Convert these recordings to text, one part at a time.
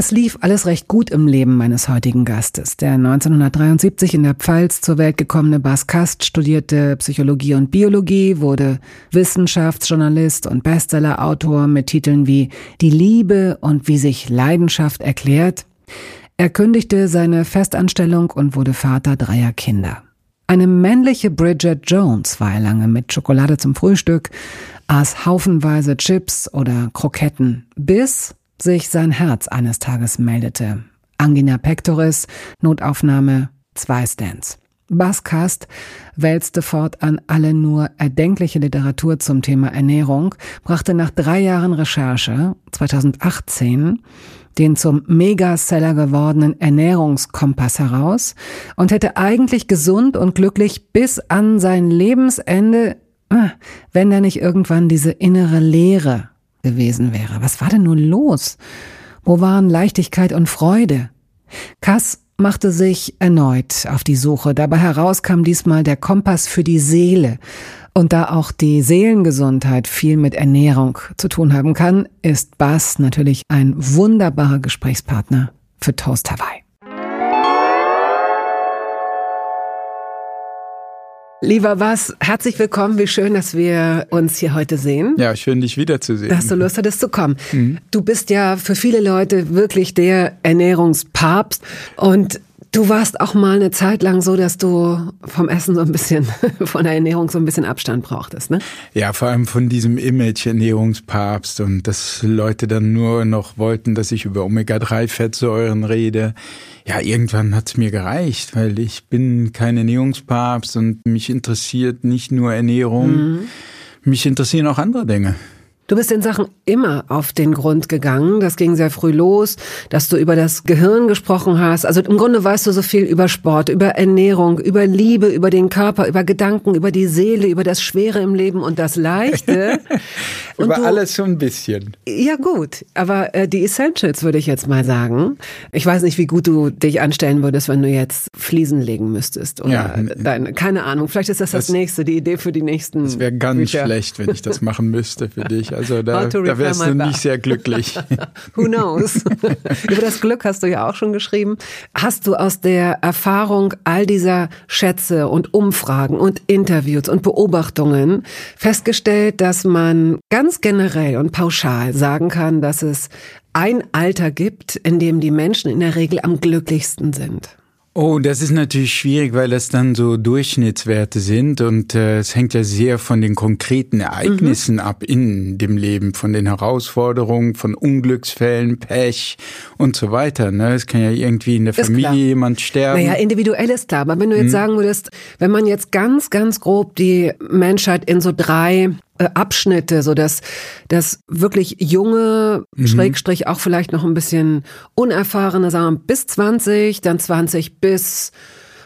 Es lief alles recht gut im Leben meines heutigen Gastes. Der 1973 in der Pfalz zur Welt gekommene Bas Kast studierte Psychologie und Biologie, wurde Wissenschaftsjournalist und Bestsellerautor mit Titeln wie Die Liebe und wie sich Leidenschaft erklärt. Er kündigte seine Festanstellung und wurde Vater dreier Kinder. Eine männliche Bridget Jones war er lange mit Schokolade zum Frühstück, aß haufenweise Chips oder Kroketten, bis sich sein Herz eines Tages meldete. Angina pectoris, Notaufnahme, zwei Stents. Baskast wälzte fortan alle nur erdenkliche Literatur zum Thema Ernährung, brachte nach drei Jahren Recherche 2018 den zum Megaseller gewordenen Ernährungskompass heraus und hätte eigentlich gesund und glücklich bis an sein Lebensende, ah, wenn er nicht irgendwann diese innere Leere gewesen wäre. Was war denn nun los? Wo waren Leichtigkeit und Freude? Kass machte sich erneut auf die Suche. Dabei heraus kam diesmal der Kompass für die Seele. Und da auch die Seelengesundheit viel mit Ernährung zu tun haben kann, ist Bass natürlich ein wunderbarer Gesprächspartner für Toast Hawaii. Lieber was, herzlich willkommen. Wie schön, dass wir uns hier heute sehen. Ja, schön, dich wiederzusehen. Dass du Lust hattest zu kommen. Mhm. Du bist ja für viele Leute wirklich der Ernährungspapst und Du warst auch mal eine Zeit lang so, dass du vom Essen so ein bisschen, von der Ernährung so ein bisschen Abstand brauchtest, ne? Ja, vor allem von diesem Image Ernährungspapst und dass Leute dann nur noch wollten, dass ich über Omega-3-Fettsäuren rede. Ja, irgendwann hat's mir gereicht, weil ich bin kein Ernährungspapst und mich interessiert nicht nur Ernährung, mhm. mich interessieren auch andere Dinge. Du bist den Sachen immer auf den Grund gegangen. Das ging sehr früh los, dass du über das Gehirn gesprochen hast. Also im Grunde weißt du so viel über Sport, über Ernährung, über Liebe, über den Körper, über Gedanken, über die Seele, über das Schwere im Leben und das Leichte. und über du, alles so ein bisschen. Ja gut, aber äh, die Essentials würde ich jetzt mal sagen. Ich weiß nicht, wie gut du dich anstellen würdest, wenn du jetzt Fliesen legen müsstest oder ja, deine, keine Ahnung. Vielleicht ist das das, das nächste, die Idee für die nächsten. Es wäre ganz Bücher. schlecht, wenn ich das machen müsste für dich. Also da, da wärst du nicht sehr glücklich. Who knows? Über das Glück hast du ja auch schon geschrieben. Hast du aus der Erfahrung all dieser Schätze und Umfragen und Interviews und Beobachtungen festgestellt, dass man ganz generell und pauschal sagen kann, dass es ein Alter gibt, in dem die Menschen in der Regel am glücklichsten sind? Oh, das ist natürlich schwierig, weil das dann so Durchschnittswerte sind und äh, es hängt ja sehr von den konkreten Ereignissen mhm. ab in dem Leben, von den Herausforderungen, von Unglücksfällen, Pech und so weiter. Ne? Es kann ja irgendwie in der ist Familie klar. jemand sterben. Naja, individuell ist klar, aber wenn du jetzt mhm. sagen würdest, wenn man jetzt ganz, ganz grob die Menschheit in so drei Abschnitte, so dass das wirklich junge, mhm. Schrägstrich auch vielleicht noch ein bisschen unerfahrene, sagen wir bis 20, dann 20 bis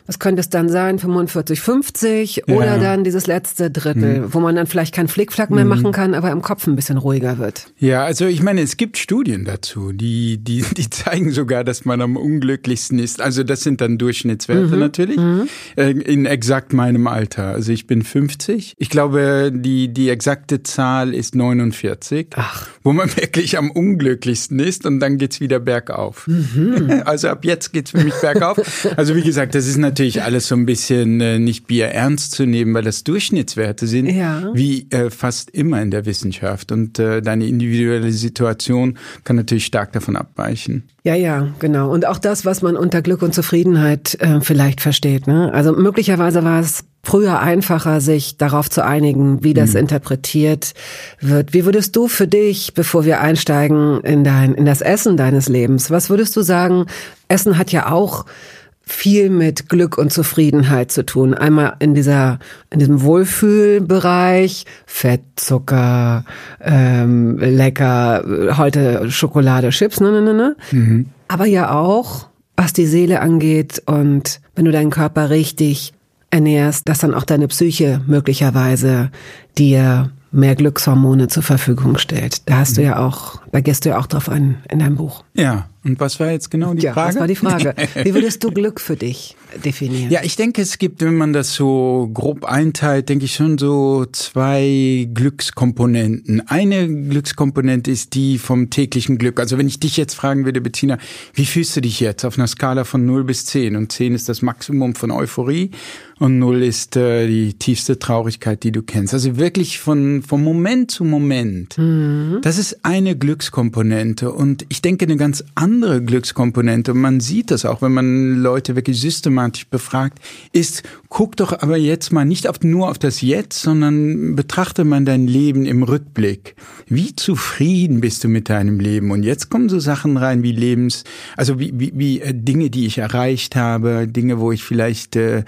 was könnte es dann sein, 45, 50 ja. oder dann dieses letzte Drittel, mhm. wo man dann vielleicht kein Flickflack mehr mhm. machen kann, aber im Kopf ein bisschen ruhiger wird. Ja, also ich meine, es gibt Studien dazu, die, die, die zeigen sogar, dass man am unglücklichsten ist. Also das sind dann Durchschnittswerte mhm. natürlich, mhm. Äh, in exakt meinem Alter. Also ich bin 50. Ich glaube, die, die exakte Zahl ist 49, Ach. wo man wirklich am unglücklichsten ist und dann geht's wieder bergauf. Mhm. Also ab jetzt geht's für mich bergauf. Also wie gesagt, das ist natürlich natürlich alles so ein bisschen äh, nicht Bier ernst zu nehmen, weil das Durchschnittswerte sind, ja. wie äh, fast immer in der Wissenschaft. Und äh, deine individuelle Situation kann natürlich stark davon abweichen. Ja, ja, genau. Und auch das, was man unter Glück und Zufriedenheit äh, vielleicht versteht. Ne? Also möglicherweise war es früher einfacher, sich darauf zu einigen, wie das mhm. interpretiert wird. Wie würdest du für dich, bevor wir einsteigen in dein, in das Essen deines Lebens, was würdest du sagen? Essen hat ja auch viel mit Glück und Zufriedenheit zu tun. Einmal in dieser, in diesem Wohlfühlbereich, Fett, Zucker, ähm, lecker, heute Schokolade, Chips, ne, ne, ne, ne. Mhm. Aber ja auch, was die Seele angeht und wenn du deinen Körper richtig ernährst, dass dann auch deine Psyche möglicherweise dir mehr Glückshormone zur Verfügung stellt. Da hast du ja auch, da gehst du ja auch drauf ein in deinem Buch. Ja, und was war jetzt genau die ja, Frage? Was war die Frage? Wie würdest du Glück für dich definieren? Ja, ich denke, es gibt, wenn man das so grob einteilt, denke ich schon so zwei Glückskomponenten. Eine Glückskomponente ist die vom täglichen Glück. Also wenn ich dich jetzt fragen würde, Bettina, wie fühlst du dich jetzt auf einer Skala von 0 bis 10? Und 10 ist das Maximum von Euphorie und 0 ist äh, die tiefste Traurigkeit, die du kennst. Also wirklich von, vom Moment zu Moment. Mhm. Das ist eine Glückskomponente. Und ich denke, eine ganz andere Glückskomponente, und man sieht das auch, wenn man Leute wirklich systematisch befragt, ist, guck doch aber jetzt mal nicht auf, nur auf das Jetzt, sondern betrachte man dein Leben im Rückblick. Wie zufrieden bist du mit deinem Leben? Und jetzt kommen so Sachen rein wie Lebens, also wie, wie, wie äh, Dinge, die ich erreicht habe, Dinge, wo ich vielleicht äh,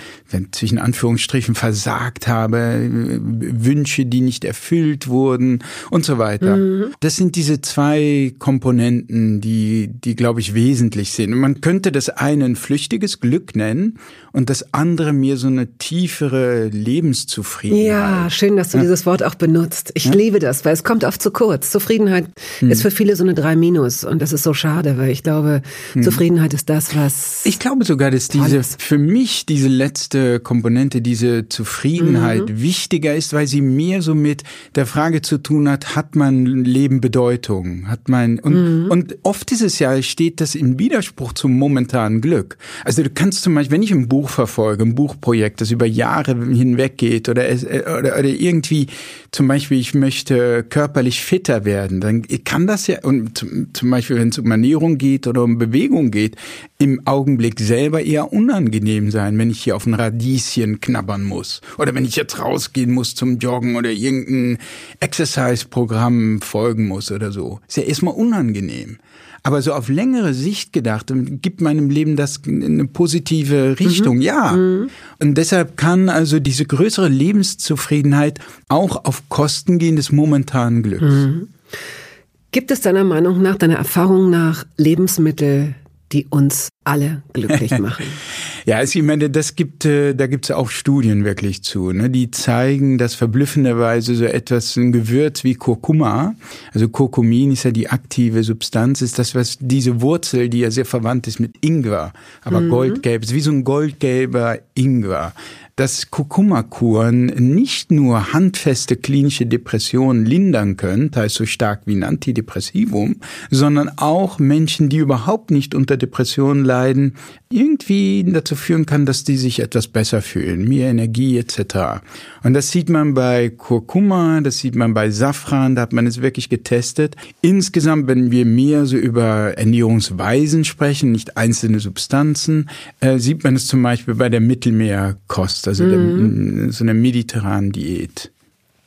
zwischen Anführungsstrichen versagt habe, Wünsche, die nicht erfüllt wurden und so weiter. Mhm. Das sind diese zwei Komponenten, die, die glaube ich wesentlich sind. Und man könnte das eine ein flüchtiges Glück nennen und das andere mir so eine tiefere Lebenszufriedenheit. Ja, schön, dass du ja. dieses Wort auch benutzt. Ich ja? liebe das, weil es kommt oft zu kurz. Zufriedenheit hm. ist für viele so eine drei Minus und das ist so schade, weil ich glaube, hm. Zufriedenheit ist das, was Ich glaube sogar, dass diese für mich diese letzte Komponente, diese Zufriedenheit mhm. wichtiger ist, weil sie mehr so mit der Frage zu tun hat, hat mein Leben Bedeutung? Hat mein und, mhm. und oft ist es ja steht das im Widerspruch zum momentanen Glück. Also du kannst zum Beispiel, wenn ich ein Buch verfolge, ein Buchprojekt, das über Jahre hinweg geht oder, oder, oder irgendwie zum Beispiel, ich möchte körperlich fitter werden, dann kann das ja, und zum Beispiel, wenn es um Ernährung geht oder um Bewegung geht, im Augenblick selber eher unangenehm sein, wenn ich hier auf ein Radieschen knabbern muss. Oder wenn ich jetzt rausgehen muss zum Joggen oder irgendein Exercise-Programm folgen muss oder so. Ist ja erstmal unangenehm. Aber so auf längere Sicht gedacht, gibt meinem Leben das eine positive Richtung, mhm. ja. Mhm. Und deshalb kann also diese größere Lebenszufriedenheit auch auf Kosten gehen des momentanen Glücks. Mhm. Gibt es deiner Meinung nach, deiner Erfahrung nach Lebensmittel, die uns alle glücklich machen. ja, also ich meine, das gibt, äh, da gibt es auch Studien wirklich zu, ne? die zeigen, dass verblüffenderweise so etwas, ein Gewürz wie Kurkuma, also Kurkumin ist ja die aktive Substanz, ist das, was diese Wurzel, die ja sehr verwandt ist mit Ingwer, aber mhm. goldgelb, ist wie so ein goldgelber Ingwer dass Kurkuma-Kuren nicht nur handfeste klinische Depressionen lindern können, teils so stark wie ein Antidepressivum, sondern auch Menschen, die überhaupt nicht unter Depressionen leiden, irgendwie dazu führen kann, dass die sich etwas besser fühlen, mehr Energie etc. Und das sieht man bei Kurkuma, das sieht man bei Safran, da hat man es wirklich getestet. Insgesamt, wenn wir mehr so über Ernährungsweisen sprechen, nicht einzelne Substanzen, äh, sieht man es zum Beispiel bei der Mittelmeerkost, also mhm. der, so einer mediterranen Diät.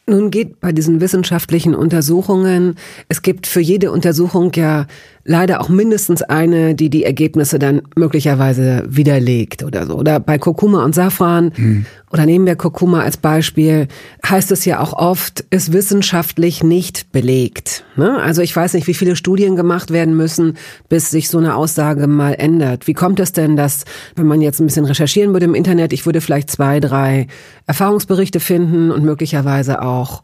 Nun geht bei diesen wissenschaftlichen Untersuchungen, es gibt für jede Untersuchung ja leider auch mindestens eine, die die Ergebnisse dann möglicherweise widerlegt oder so. Oder bei Kurkuma und Safran mhm. oder nehmen wir Kurkuma als Beispiel, heißt es ja auch oft, ist wissenschaftlich nicht belegt. Ne? Also ich weiß nicht, wie viele Studien gemacht werden müssen, bis sich so eine Aussage mal ändert. Wie kommt es denn, dass, wenn man jetzt ein bisschen recherchieren würde im Internet, ich würde vielleicht zwei, drei Erfahrungsberichte finden und möglicherweise auch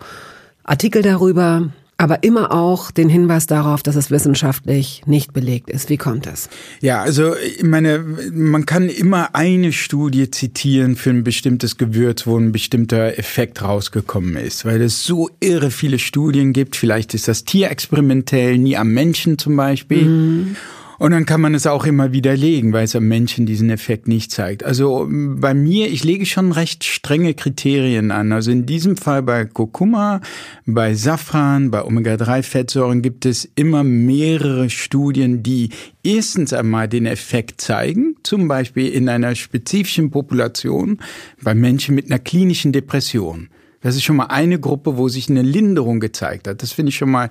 Artikel darüber, aber immer auch den Hinweis darauf, dass es wissenschaftlich nicht belegt ist. Wie kommt das? Ja, also ich meine, man kann immer eine Studie zitieren für ein bestimmtes Gewürz, wo ein bestimmter Effekt rausgekommen ist, weil es so irre viele Studien gibt. Vielleicht ist das tierexperimentell, nie am Menschen zum Beispiel. Mhm. Und dann kann man es auch immer widerlegen, weil es am Menschen diesen Effekt nicht zeigt. Also bei mir, ich lege schon recht strenge Kriterien an. Also in diesem Fall bei Kurkuma, bei Safran, bei Omega-3-Fettsäuren gibt es immer mehrere Studien, die erstens einmal den Effekt zeigen, zum Beispiel in einer spezifischen Population bei Menschen mit einer klinischen Depression. Das ist schon mal eine Gruppe, wo sich eine Linderung gezeigt hat. Das finde ich schon mal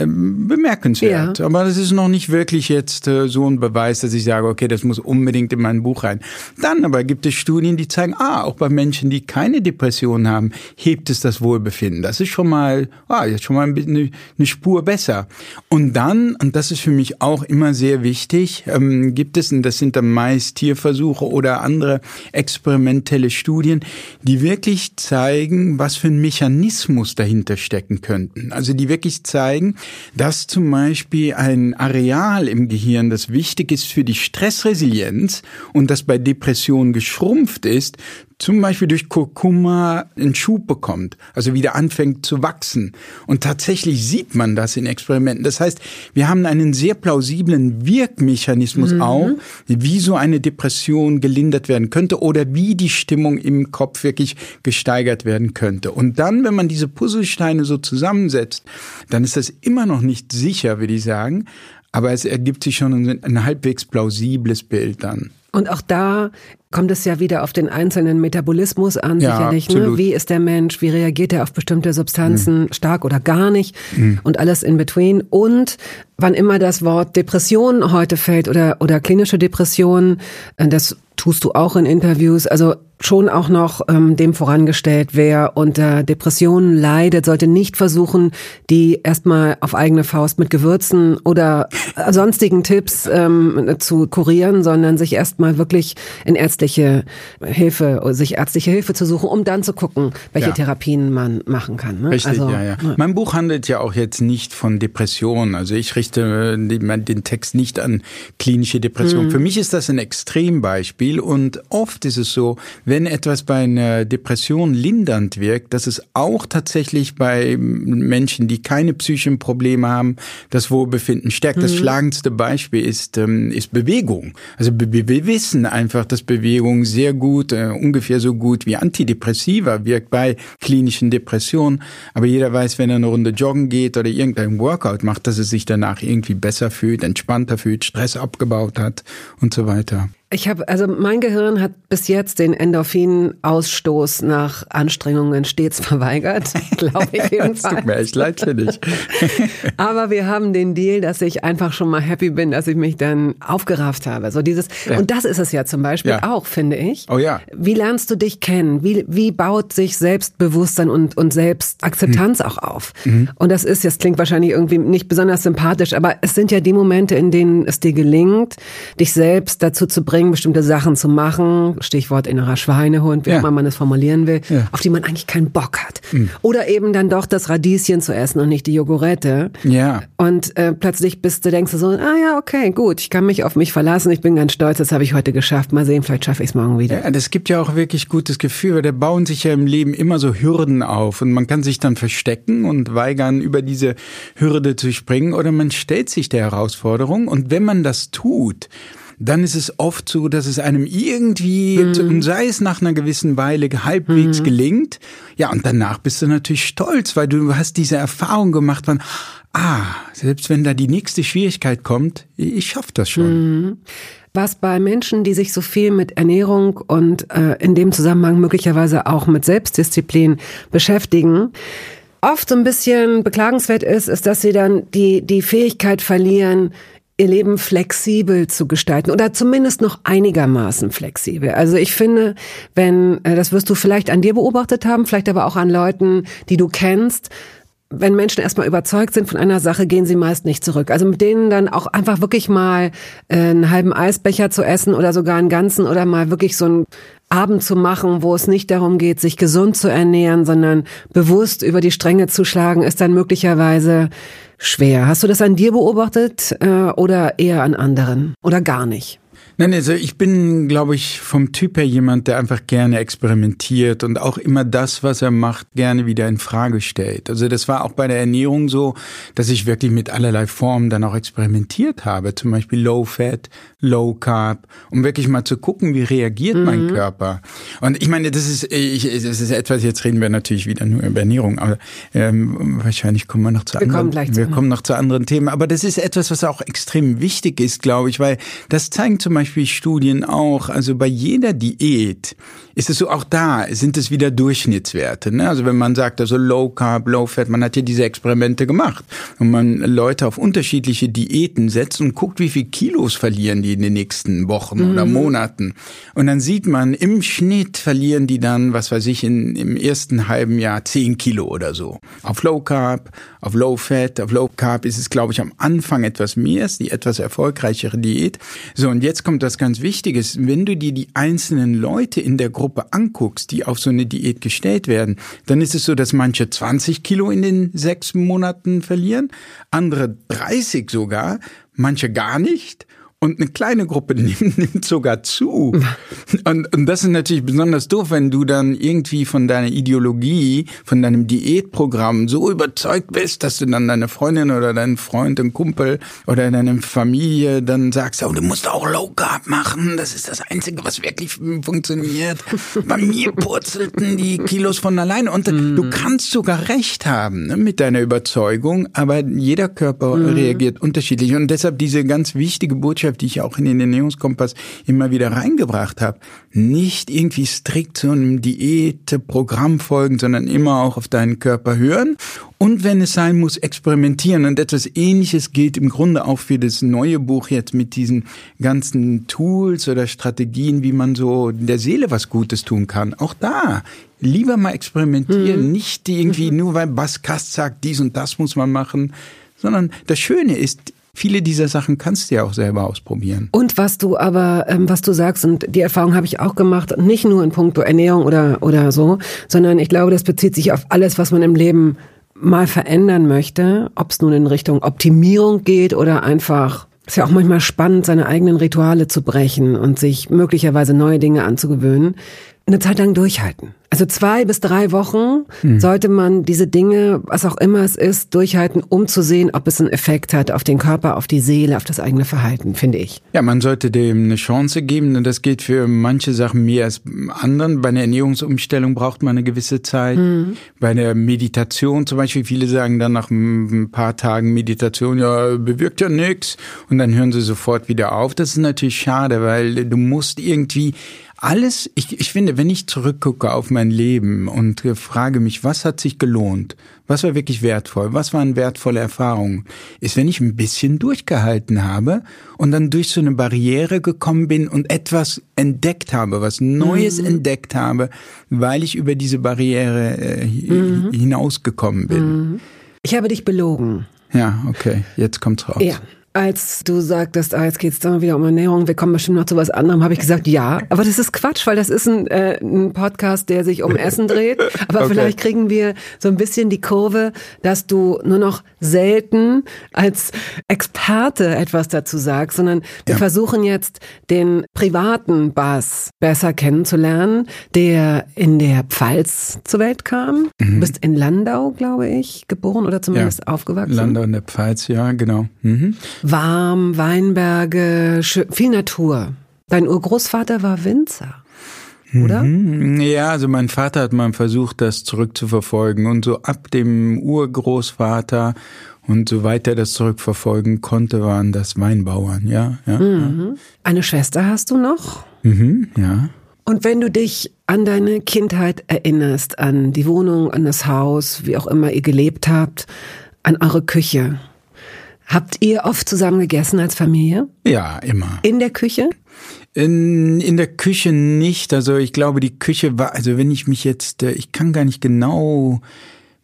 ähm, bemerkenswert. Ja. Aber das ist noch nicht wirklich jetzt äh, so ein Beweis, dass ich sage, okay, das muss unbedingt in mein Buch rein. Dann aber gibt es Studien, die zeigen, ah, auch bei Menschen, die keine Depression haben, hebt es das Wohlbefinden. Das ist schon mal, ah, jetzt schon mal ein bisschen eine Spur besser. Und dann, und das ist für mich auch immer sehr wichtig, ähm, gibt es, und das sind dann meist Tierversuche oder andere experimentelle Studien, die wirklich zeigen, was für ein Mechanismus dahinter stecken könnten. Also die wirklich zeigen, dass zum Beispiel ein Areal im Gehirn, das wichtig ist für die Stressresilienz und das bei Depressionen geschrumpft ist, zum Beispiel durch Kurkuma einen Schub bekommt, also wieder anfängt zu wachsen. Und tatsächlich sieht man das in Experimenten. Das heißt, wir haben einen sehr plausiblen Wirkmechanismus mhm. auch, wie so eine Depression gelindert werden könnte oder wie die Stimmung im Kopf wirklich gesteigert werden könnte. Und dann, wenn man diese Puzzlesteine so zusammensetzt, dann ist das immer noch nicht sicher, würde ich sagen, aber es ergibt sich schon ein, ein halbwegs plausibles Bild dann. Und auch da kommt es ja wieder auf den einzelnen Metabolismus an, ja, sicherlich. Ne? Wie ist der Mensch? Wie reagiert er auf bestimmte Substanzen mhm. stark oder gar nicht? Mhm. Und alles in between. Und wann immer das Wort Depression heute fällt oder, oder klinische Depression, äh, das tust du auch in Interviews. Also schon auch noch ähm, dem vorangestellt, wer unter Depressionen leidet, sollte nicht versuchen, die erstmal auf eigene Faust mit Gewürzen oder sonstigen Tipps ähm, zu kurieren, sondern sich erstmal wirklich in ärztliche Hilfe, sich ärztliche Hilfe zu suchen, um dann zu gucken, welche ja. Therapien man machen kann. Ne? Richtig, also, ja, ja. Mein Buch handelt ja auch jetzt nicht von Depressionen. Also ich richte den Text nicht an klinische Depressionen. Mhm. Für mich ist das ein Extrembeispiel und oft ist es so, wenn etwas bei einer Depression lindernd wirkt, dass es auch tatsächlich bei Menschen, die keine psychischen Probleme haben, das Wohlbefinden stärkt. Mhm. Das schlagendste Beispiel ist, ähm, ist Bewegung. Also wir wissen einfach, dass Bewegung sehr gut, äh, ungefähr so gut wie Antidepressiva wirkt bei klinischen Depressionen. Aber jeder weiß, wenn er eine Runde joggen geht oder irgendein Workout macht, dass er sich danach irgendwie besser fühlt, entspannter fühlt, Stress abgebaut hat und so weiter. Ich habe, also mein Gehirn hat bis jetzt den Endorphinausstoß nach Anstrengungen stets verweigert, glaube ich jedenfalls. das tut mir echt leid für dich. Aber wir haben den Deal, dass ich einfach schon mal happy bin, dass ich mich dann aufgerafft habe. So dieses, ja. und das ist es ja zum Beispiel ja. auch, finde ich. Oh ja. Wie lernst du dich kennen? Wie, wie baut sich Selbstbewusstsein und, und Selbstakzeptanz mhm. auch auf? Mhm. Und das ist, jetzt klingt wahrscheinlich irgendwie nicht besonders sympathisch, aber es sind ja die Momente, in denen es dir gelingt, dich selbst dazu zu bringen, bringen, bestimmte Sachen zu machen, Stichwort innerer Schweinehund, wie ja. auch immer man es formulieren will, ja. auf die man eigentlich keinen Bock hat. Mhm. Oder eben dann doch das Radieschen zu essen und nicht die Jogurette. Ja. Und äh, plötzlich bist du, denkst du so, ah ja, okay, gut, ich kann mich auf mich verlassen, ich bin ganz stolz, das habe ich heute geschafft. Mal sehen, vielleicht schaffe ich es morgen wieder. Ja, das gibt ja auch wirklich gutes Gefühl, weil da bauen sich ja im Leben immer so Hürden auf und man kann sich dann verstecken und weigern, über diese Hürde zu springen oder man stellt sich der Herausforderung und wenn man das tut, dann ist es oft so, dass es einem irgendwie, mhm. sei es nach einer gewissen Weile halbwegs mhm. gelingt, ja, und danach bist du natürlich stolz, weil du hast diese Erfahrung gemacht von, ah, selbst wenn da die nächste Schwierigkeit kommt, ich schaff das schon. Mhm. Was bei Menschen, die sich so viel mit Ernährung und äh, in dem Zusammenhang möglicherweise auch mit Selbstdisziplin beschäftigen, oft so ein bisschen beklagenswert ist, ist, dass sie dann die, die Fähigkeit verlieren, ihr Leben flexibel zu gestalten oder zumindest noch einigermaßen flexibel. Also ich finde, wenn, äh, das wirst du vielleicht an dir beobachtet haben, vielleicht aber auch an Leuten, die du kennst, wenn Menschen erstmal überzeugt sind von einer Sache, gehen sie meist nicht zurück. Also mit denen dann auch einfach wirklich mal äh, einen halben Eisbecher zu essen oder sogar einen ganzen oder mal wirklich so einen Abend zu machen, wo es nicht darum geht, sich gesund zu ernähren, sondern bewusst über die Stränge zu schlagen, ist dann möglicherweise schwer. Hast du das an dir beobachtet äh, oder eher an anderen oder gar nicht? Nein, also ich bin, glaube ich, vom Typ her jemand, der einfach gerne experimentiert und auch immer das, was er macht, gerne wieder in Frage stellt. Also das war auch bei der Ernährung so, dass ich wirklich mit allerlei Formen dann auch experimentiert habe. Zum Beispiel Low Fat, Low Carb, um wirklich mal zu gucken, wie reagiert mhm. mein Körper. Und ich meine, das ist, ich, das ist etwas, jetzt reden wir natürlich wieder nur über Ernährung, aber ähm, wahrscheinlich kommen wir noch zu wir anderen. Kommen gleich wir kommen noch zu anderen Themen. Aber das ist etwas, was auch extrem wichtig ist, glaube ich, weil das zeigen zum Beispiel Beispiel Studien auch, also bei jeder Diät ist es so, auch da sind es wieder Durchschnittswerte. Ne? Also wenn man sagt, also Low Carb, Low Fat, man hat ja diese Experimente gemacht und man Leute auf unterschiedliche Diäten setzt und guckt, wie viel Kilos verlieren die in den nächsten Wochen mhm. oder Monaten. Und dann sieht man, im Schnitt verlieren die dann, was weiß ich, in, im ersten halben Jahr zehn Kilo oder so. Auf Low Carb, auf Low Fat, auf Low Carb ist es, glaube ich, am Anfang etwas mehr, ist die etwas erfolgreichere Diät. So, und jetzt kommt das ganz Wichtiges. Wenn du dir die einzelnen Leute in der Gruppe anguckst, die auf so eine Diät gestellt werden, dann ist es so, dass manche 20 Kilo in den sechs Monaten verlieren, andere 30 sogar, manche gar nicht und eine kleine Gruppe nimmt, nimmt sogar zu. Und, und das ist natürlich besonders doof, wenn du dann irgendwie von deiner Ideologie, von deinem Diätprogramm so überzeugt bist, dass du dann deine Freundin oder deinen Freund, einen Kumpel oder deine Familie dann sagst, oh, du musst auch Low Carb machen, das ist das Einzige, was wirklich funktioniert. Bei mir purzelten die Kilos von alleine und mm. du kannst sogar recht haben ne, mit deiner Überzeugung, aber jeder Körper mm. reagiert unterschiedlich und deshalb diese ganz wichtige Botschaft, Botschaft, die ich auch in den Ernährungskompass immer wieder reingebracht habe. Nicht irgendwie strikt zu einem Diätprogramm folgen, sondern immer auch auf deinen Körper hören. Und wenn es sein muss, experimentieren. Und etwas Ähnliches gilt im Grunde auch für das neue Buch jetzt mit diesen ganzen Tools oder Strategien, wie man so der Seele was Gutes tun kann. Auch da lieber mal experimentieren, mhm. nicht irgendwie nur weil Baskast sagt, dies und das muss man machen, sondern das Schöne ist, viele dieser Sachen kannst du ja auch selber ausprobieren. Und was du aber, ähm, was du sagst, und die Erfahrung habe ich auch gemacht, nicht nur in puncto Ernährung oder, oder so, sondern ich glaube, das bezieht sich auf alles, was man im Leben mal verändern möchte, ob es nun in Richtung Optimierung geht oder einfach ist ja auch manchmal spannend, seine eigenen Rituale zu brechen und sich möglicherweise neue Dinge anzugewöhnen eine Zeit lang durchhalten. Also zwei bis drei Wochen mhm. sollte man diese Dinge, was auch immer es ist, durchhalten, um zu sehen, ob es einen Effekt hat auf den Körper, auf die Seele, auf das eigene Verhalten, finde ich. Ja, man sollte dem eine Chance geben. Das geht für manche Sachen mehr als anderen. Bei einer Ernährungsumstellung braucht man eine gewisse Zeit. Mhm. Bei der Meditation zum Beispiel, viele sagen dann nach ein paar Tagen Meditation, ja, bewirkt ja nichts. Und dann hören sie sofort wieder auf. Das ist natürlich schade, weil du musst irgendwie alles, ich, ich finde, wenn ich zurückgucke auf mein Leben und frage mich, was hat sich gelohnt? Was war wirklich wertvoll? Was waren wertvolle Erfahrungen? Ist, wenn ich ein bisschen durchgehalten habe und dann durch so eine Barriere gekommen bin und etwas entdeckt habe, was Neues mhm. entdeckt habe, weil ich über diese Barriere äh, mhm. hinausgekommen bin. Mhm. Ich habe dich belogen. Ja, okay, jetzt kommt's raus. Ja als du sagtest, ah, jetzt geht's dann wieder um Ernährung, wir kommen bestimmt noch zu was anderem, habe ich gesagt, ja. Aber das ist Quatsch, weil das ist ein, äh, ein Podcast, der sich um Essen dreht. Aber okay. vielleicht kriegen wir so ein bisschen die Kurve, dass du nur noch selten als Experte etwas dazu sagst, sondern wir ja. versuchen jetzt den privaten Bass besser kennenzulernen, der in der Pfalz zur Welt kam. Mhm. Du bist in Landau, glaube ich, geboren oder zumindest ja. aufgewachsen. Landau in der Pfalz, ja, genau. Mhm warm, Weinberge, viel Natur. Dein Urgroßvater war Winzer. Oder? Mhm. Ja, also mein Vater hat mal versucht, das zurückzuverfolgen. Und so ab dem Urgroßvater und soweit er das zurückverfolgen konnte, waren das Weinbauern, ja. ja, mhm. Eine Schwester hast du noch? Mhm, ja. Und wenn du dich an deine Kindheit erinnerst, an die Wohnung, an das Haus, wie auch immer ihr gelebt habt, an eure Küche, Habt ihr oft zusammen gegessen als Familie? Ja, immer. In der Küche? In, in der Küche nicht. Also ich glaube, die Küche war, also wenn ich mich jetzt, äh, ich kann gar nicht genau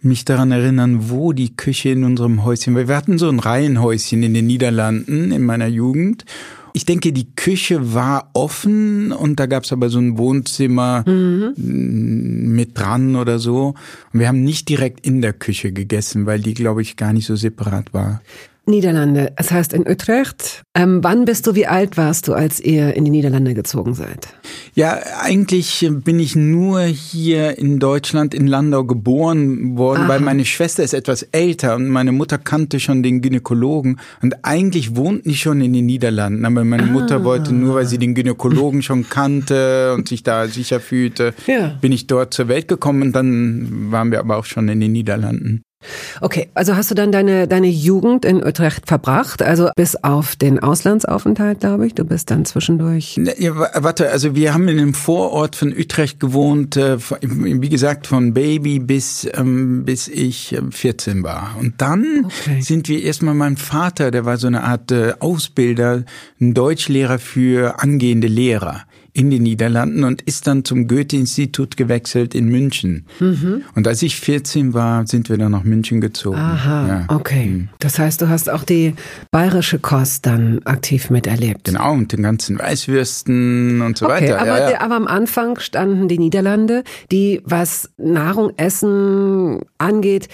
mich daran erinnern, wo die Küche in unserem Häuschen war. Wir hatten so ein Reihenhäuschen in den Niederlanden in meiner Jugend. Ich denke, die Küche war offen und da gab's aber so ein Wohnzimmer mhm. mit dran oder so. Und wir haben nicht direkt in der Küche gegessen, weil die, glaube ich, gar nicht so separat war. Niederlande, es heißt in Utrecht. Ähm, wann bist du, wie alt warst du, als ihr in die Niederlande gezogen seid? Ja, eigentlich bin ich nur hier in Deutschland in Landau geboren worden, Aha. weil meine Schwester ist etwas älter und meine Mutter kannte schon den Gynäkologen und eigentlich wohnten die schon in den Niederlanden, aber meine ah. Mutter wollte nur, weil sie den Gynäkologen schon kannte und sich da sicher fühlte, ja. bin ich dort zur Welt gekommen und dann waren wir aber auch schon in den Niederlanden. Okay, also hast du dann deine, deine Jugend in Utrecht verbracht, also bis auf den Auslandsaufenthalt, glaube ich. Du bist dann zwischendurch. Ja, warte, also wir haben in einem Vorort von Utrecht gewohnt, äh, wie gesagt, von Baby bis, ähm, bis ich 14 ähm, war. Und dann okay. sind wir erstmal mein Vater, der war so eine Art äh, Ausbilder, ein Deutschlehrer für angehende Lehrer in den Niederlanden und ist dann zum Goethe-Institut gewechselt in München. Mhm. Und als ich 14 war, sind wir dann nach München gezogen. Aha, ja. okay. Mhm. Das heißt, du hast auch die bayerische Kost dann aktiv miterlebt. Genau, und den ganzen Weißwürsten und so okay, weiter. Aber, ja, ja. aber am Anfang standen die Niederlande, die, was Nahrung, Essen angeht,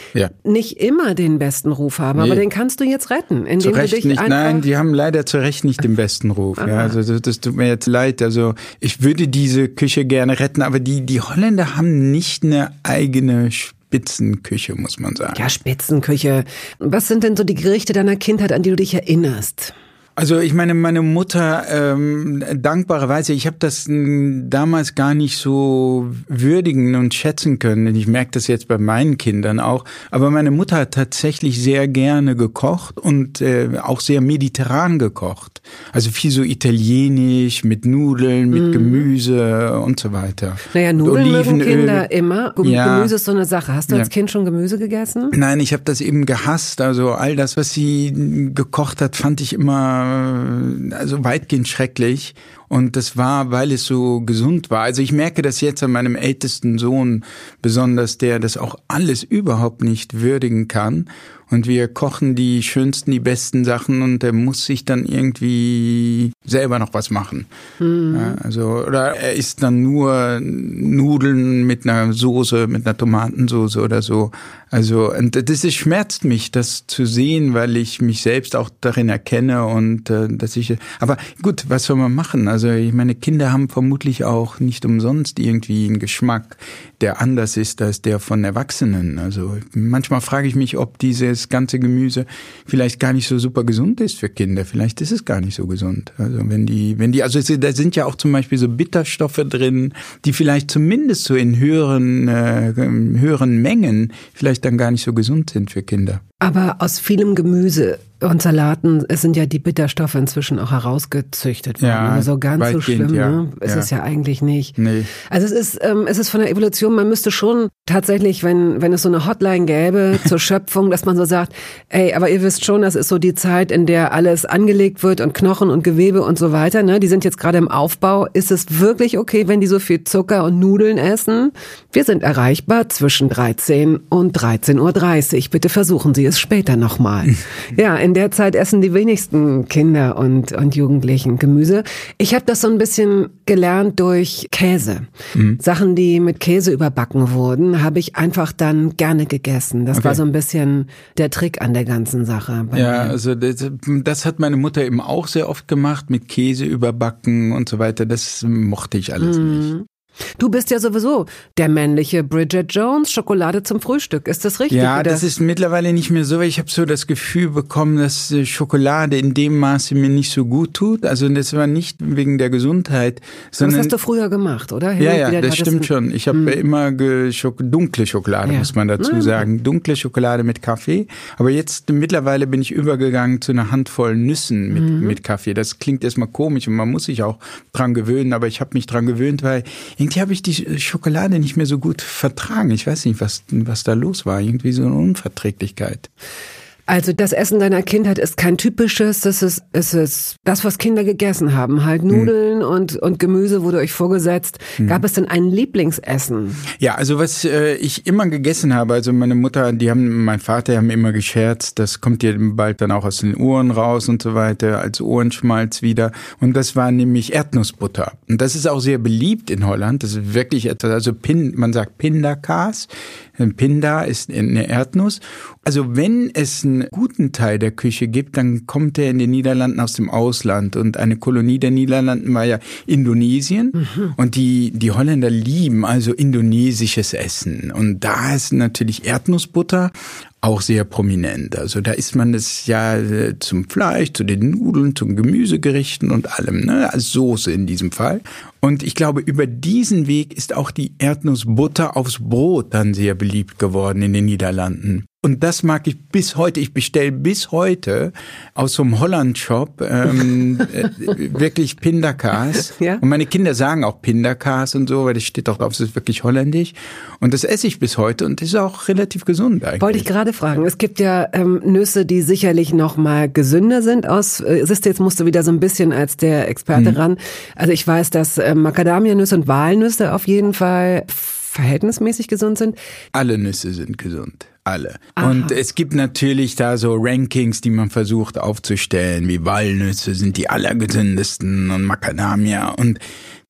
nicht immer den besten Ruf haben. Nee. Aber den kannst du jetzt retten, indem zu Recht du dich nicht. Nein, die haben leider zu Recht nicht den besten Ruf. Also das, das tut mir jetzt leid. Also ich würde diese Küche gerne retten, aber die, die Holländer haben nicht eine eigene Spitzenküche, muss man sagen. Ja, Spitzenküche. Was sind denn so die Gerichte deiner Kindheit, an die du dich erinnerst? Also ich meine, meine Mutter, ähm, dankbarerweise, ich habe das damals gar nicht so würdigen und schätzen können. Ich merke das jetzt bei meinen Kindern auch. Aber meine Mutter hat tatsächlich sehr gerne gekocht und äh, auch sehr mediterran gekocht. Also viel so italienisch, mit Nudeln, mit mm. Gemüse und so weiter. Naja, Nudeln mögen Kinder immer. Ja. Gemüse ist so eine Sache. Hast du als Kind schon Gemüse gegessen? Nein, ich habe das eben gehasst. Also all das, was sie gekocht hat, fand ich immer also weitgehend schrecklich. Und das war, weil es so gesund war. Also ich merke das jetzt an meinem ältesten Sohn besonders, der das auch alles überhaupt nicht würdigen kann und wir kochen die schönsten, die besten Sachen und er muss sich dann irgendwie selber noch was machen. Mhm. Ja, also oder er isst dann nur Nudeln mit einer Soße, mit einer Tomatensoße oder so. Also und das ist, schmerzt mich, das zu sehen, weil ich mich selbst auch darin erkenne und äh, dass ich. Aber gut, was soll man machen? Also ich meine, Kinder haben vermutlich auch nicht umsonst irgendwie einen Geschmack, der anders ist als der von Erwachsenen. Also manchmal frage ich mich, ob dieses ganze Gemüse vielleicht gar nicht so super gesund ist für Kinder. Vielleicht ist es gar nicht so gesund. Also wenn die, wenn die, also da sind ja auch zum Beispiel so Bitterstoffe drin, die vielleicht zumindest so in höheren, äh, höheren Mengen vielleicht dann gar nicht so gesund sind für Kinder. Aber aus vielem Gemüse und Salaten sind ja die Bitterstoffe inzwischen auch herausgezüchtet worden. Ja, also ganz so schlimm ja. ne? ist ja. es ja eigentlich nicht. Nee. Also es ist, ähm, es ist von der Evolution, man müsste schon tatsächlich, wenn, wenn es so eine Hotline gäbe zur Schöpfung, dass man so sagt, ey, aber ihr wisst schon, das ist so die Zeit, in der alles angelegt wird und Knochen und Gewebe und so weiter, ne? Die sind jetzt gerade im Aufbau. Ist es wirklich okay, wenn die so viel Zucker und Nudeln essen? Wir sind erreichbar zwischen 13 und 13.30 Uhr. Bitte versuchen Sie es später nochmal. ja, in der Zeit essen die wenigsten Kinder und, und Jugendlichen Gemüse. Ich habe das so ein bisschen gelernt durch Käse. Mhm. Sachen, die mit Käse überbacken wurden, habe ich einfach dann gerne gegessen. Das okay. war so ein bisschen der Trick an der ganzen Sache. Ja, mir. also das, das, hat meine Mutter eben auch sehr oft gemacht, mit Käse überbacken und so weiter. Das mochte ich alles mhm. nicht. Du bist ja sowieso der männliche Bridget Jones, Schokolade zum Frühstück. Ist das richtig? Ja, das ist mittlerweile nicht mehr so. Ich habe so das Gefühl bekommen, dass äh, Schokolade in dem Maße mir nicht so gut tut. Also das war nicht wegen der Gesundheit. Sondern, das hast du früher gemacht, oder? Hin ja, ja, das stimmt schon. Ich habe hm. immer dunkle Schokolade, ja. muss man dazu ja. sagen. Dunkle Schokolade mit Kaffee. Aber jetzt mittlerweile bin ich übergegangen zu einer Handvoll Nüssen mit, mhm. mit Kaffee. Das klingt erstmal komisch und man muss sich auch dran gewöhnen. Aber ich habe mich dran gewöhnt, weil irgendwie habe ich die Schokolade nicht mehr so gut vertragen. Ich weiß nicht, was, was da los war. Irgendwie so eine Unverträglichkeit. Also das Essen deiner Kindheit ist kein typisches, das ist, es ist das, was Kinder gegessen haben. Halt hm. Nudeln hm. und, und Gemüse wurde euch vorgesetzt. Hm. Gab es denn ein Lieblingsessen? Ja, also was äh, ich immer gegessen habe, also meine Mutter, die haben, mein Vater haben immer gescherzt, das kommt dir bald dann auch aus den Ohren raus und so weiter, als Ohrenschmalz wieder. Und das war nämlich Erdnussbutter. Und das ist auch sehr beliebt in Holland. Das ist wirklich etwas, also Pin, man sagt Pindakas. Pinda ist eine Erdnuss. Also wenn es einen guten Teil der Küche gibt, dann kommt er in den Niederlanden aus dem Ausland. Und eine Kolonie der Niederlanden war ja Indonesien. Mhm. Und die, die Holländer lieben also indonesisches Essen. Und da ist natürlich Erdnussbutter auch sehr prominent. Also da isst man es ja äh, zum Fleisch, zu den Nudeln, zum Gemüsegerichten und allem, ne? als Soße in diesem Fall. Und ich glaube, über diesen Weg ist auch die Erdnussbutter aufs Brot dann sehr beliebt geworden in den Niederlanden. Und das mag ich bis heute. Ich bestelle bis heute aus so einem Holland-Shop ähm, äh, wirklich Pindakas. Ja? Und meine Kinder sagen auch Pindakas und so, weil das steht doch drauf, es ist wirklich holländisch. Und das esse ich bis heute und ist auch relativ gesund eigentlich. Wollte ich gerade fragen. Es gibt ja ähm, Nüsse, die sicherlich noch mal gesünder sind. Aus, äh, siehst du, jetzt musst du wieder so ein bisschen als der Experte hm. ran. Also ich weiß, dass äh, Macadamianüsse und Walnüsse auf jeden Fall verhältnismäßig gesund sind. Alle Nüsse sind gesund alle. Aha. Und es gibt natürlich da so Rankings, die man versucht aufzustellen, wie Walnüsse sind die allergesündesten und Macadamia und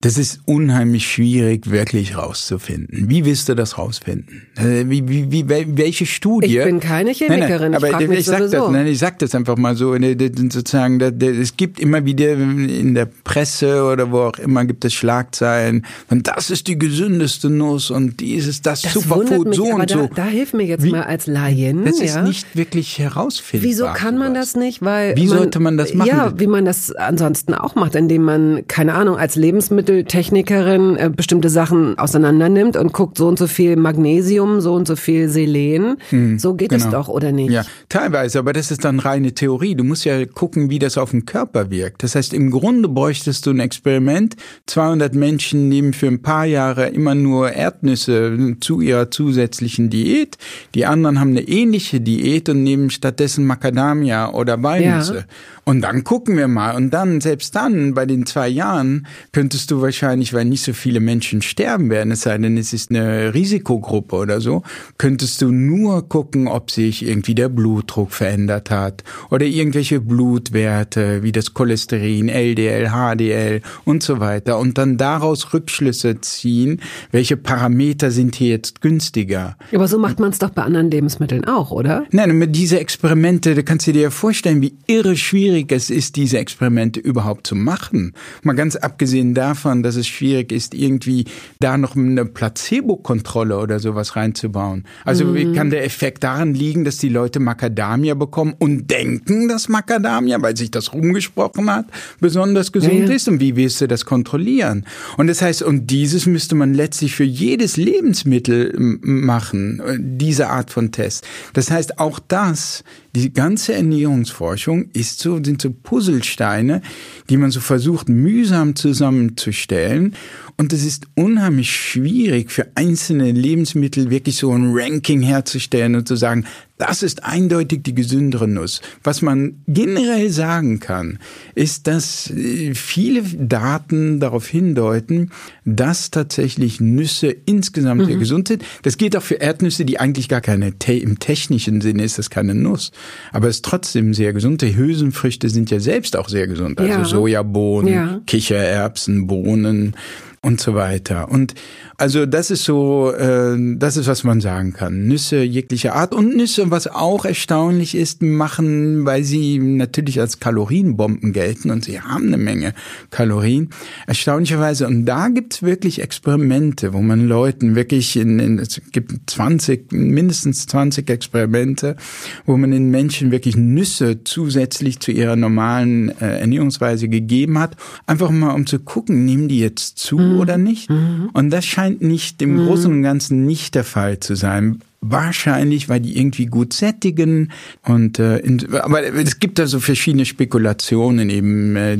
das ist unheimlich schwierig, wirklich rauszufinden. Wie willst du das rausfinden? Äh, wie, wie, wie, welche Studie? Ich bin keine Chemikerin. Nein, nein, aber ich, ich sag das, nein, ich sag das einfach mal so. Ne, sozusagen, es gibt immer wieder in der Presse oder wo auch immer gibt es Schlagzeilen. Und das ist die gesündeste Nuss und die ist das, das Superfood so und so. Da, da hilf mir jetzt wie, mal als Laien. Das ja. ist nicht wirklich herausfindbar. Wieso kann man das nicht? Weil wie man, sollte man das machen? Ja, wie man das ansonsten auch macht, indem man keine Ahnung als Lebensmittel Lebensmitteltechnikerin äh, bestimmte Sachen auseinander nimmt und guckt so und so viel Magnesium, so und so viel Selen. Hm, so geht genau. es doch, oder nicht? Ja, teilweise, aber das ist dann reine Theorie. Du musst ja gucken, wie das auf den Körper wirkt. Das heißt, im Grunde bräuchtest du ein Experiment. 200 Menschen nehmen für ein paar Jahre immer nur Erdnüsse zu ihrer zusätzlichen Diät. Die anderen haben eine ähnliche Diät und nehmen stattdessen Macadamia oder Walnüsse. Ja. Und dann gucken wir mal. Und dann, selbst dann, bei den zwei Jahren, könntest du wahrscheinlich, weil nicht so viele Menschen sterben werden, es sei denn, es ist eine Risikogruppe oder so, könntest du nur gucken, ob sich irgendwie der Blutdruck verändert hat oder irgendwelche Blutwerte, wie das Cholesterin, LDL, HDL und so weiter. Und dann daraus Rückschlüsse ziehen, welche Parameter sind hier jetzt günstiger. Aber so macht man es doch bei anderen Lebensmitteln auch, oder? Nein, mit diese Experimente, da kannst du dir ja vorstellen, wie irre schwierig schwierig es ist, diese Experimente überhaupt zu machen. Mal ganz abgesehen davon, dass es schwierig ist, irgendwie da noch eine Placebo-Kontrolle oder sowas reinzubauen. Also mhm. kann der Effekt daran liegen, dass die Leute Macadamia bekommen und denken, dass Macadamia, weil sich das rumgesprochen hat, besonders gesund ja, ja. ist. Und wie willst du das kontrollieren? Und das heißt, und dieses müsste man letztlich für jedes Lebensmittel machen, äh, diese Art von Test. Das heißt, auch das die ganze Ernährungsforschung ist so, sind so Puzzlesteine, die man so versucht mühsam zusammenzustellen. Und es ist unheimlich schwierig für einzelne Lebensmittel wirklich so ein Ranking herzustellen und zu sagen, das ist eindeutig die gesündere Nuss. Was man generell sagen kann, ist, dass äh, viele Daten darauf hindeuten, dass tatsächlich Nüsse insgesamt mhm. sehr gesund sind. Das gilt auch für Erdnüsse, die eigentlich gar keine, im technischen Sinne ist das keine Nuss. Aber es ist trotzdem sehr gesund. Die Hülsenfrüchte sind ja selbst auch sehr gesund. Also ja. Sojabohnen, ja. Kichererbsen, Bohnen, und so weiter. Und also das ist so, äh, das ist, was man sagen kann. Nüsse jeglicher Art und Nüsse, was auch erstaunlich ist, machen, weil sie natürlich als Kalorienbomben gelten und sie haben eine Menge Kalorien. Erstaunlicherweise, und da gibt's wirklich Experimente, wo man Leuten wirklich in, in es gibt 20, mindestens 20 Experimente, wo man den Menschen wirklich Nüsse zusätzlich zu ihrer normalen äh, Ernährungsweise gegeben hat, einfach mal um zu gucken, nehmen die jetzt zu mhm. oder nicht. Mhm. Und das scheint nicht im mhm. Großen und Ganzen nicht der Fall zu sein. Wahrscheinlich, weil die irgendwie gut sättigen und äh, in, aber es gibt da so verschiedene Spekulationen eben, äh,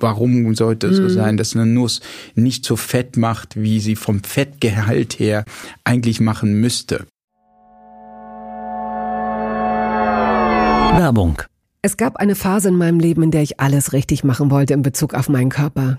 warum sollte es mhm. so sein, dass eine Nuss nicht so fett macht, wie sie vom Fettgehalt her eigentlich machen müsste. Werbung. Es gab eine Phase in meinem Leben, in der ich alles richtig machen wollte in Bezug auf meinen Körper.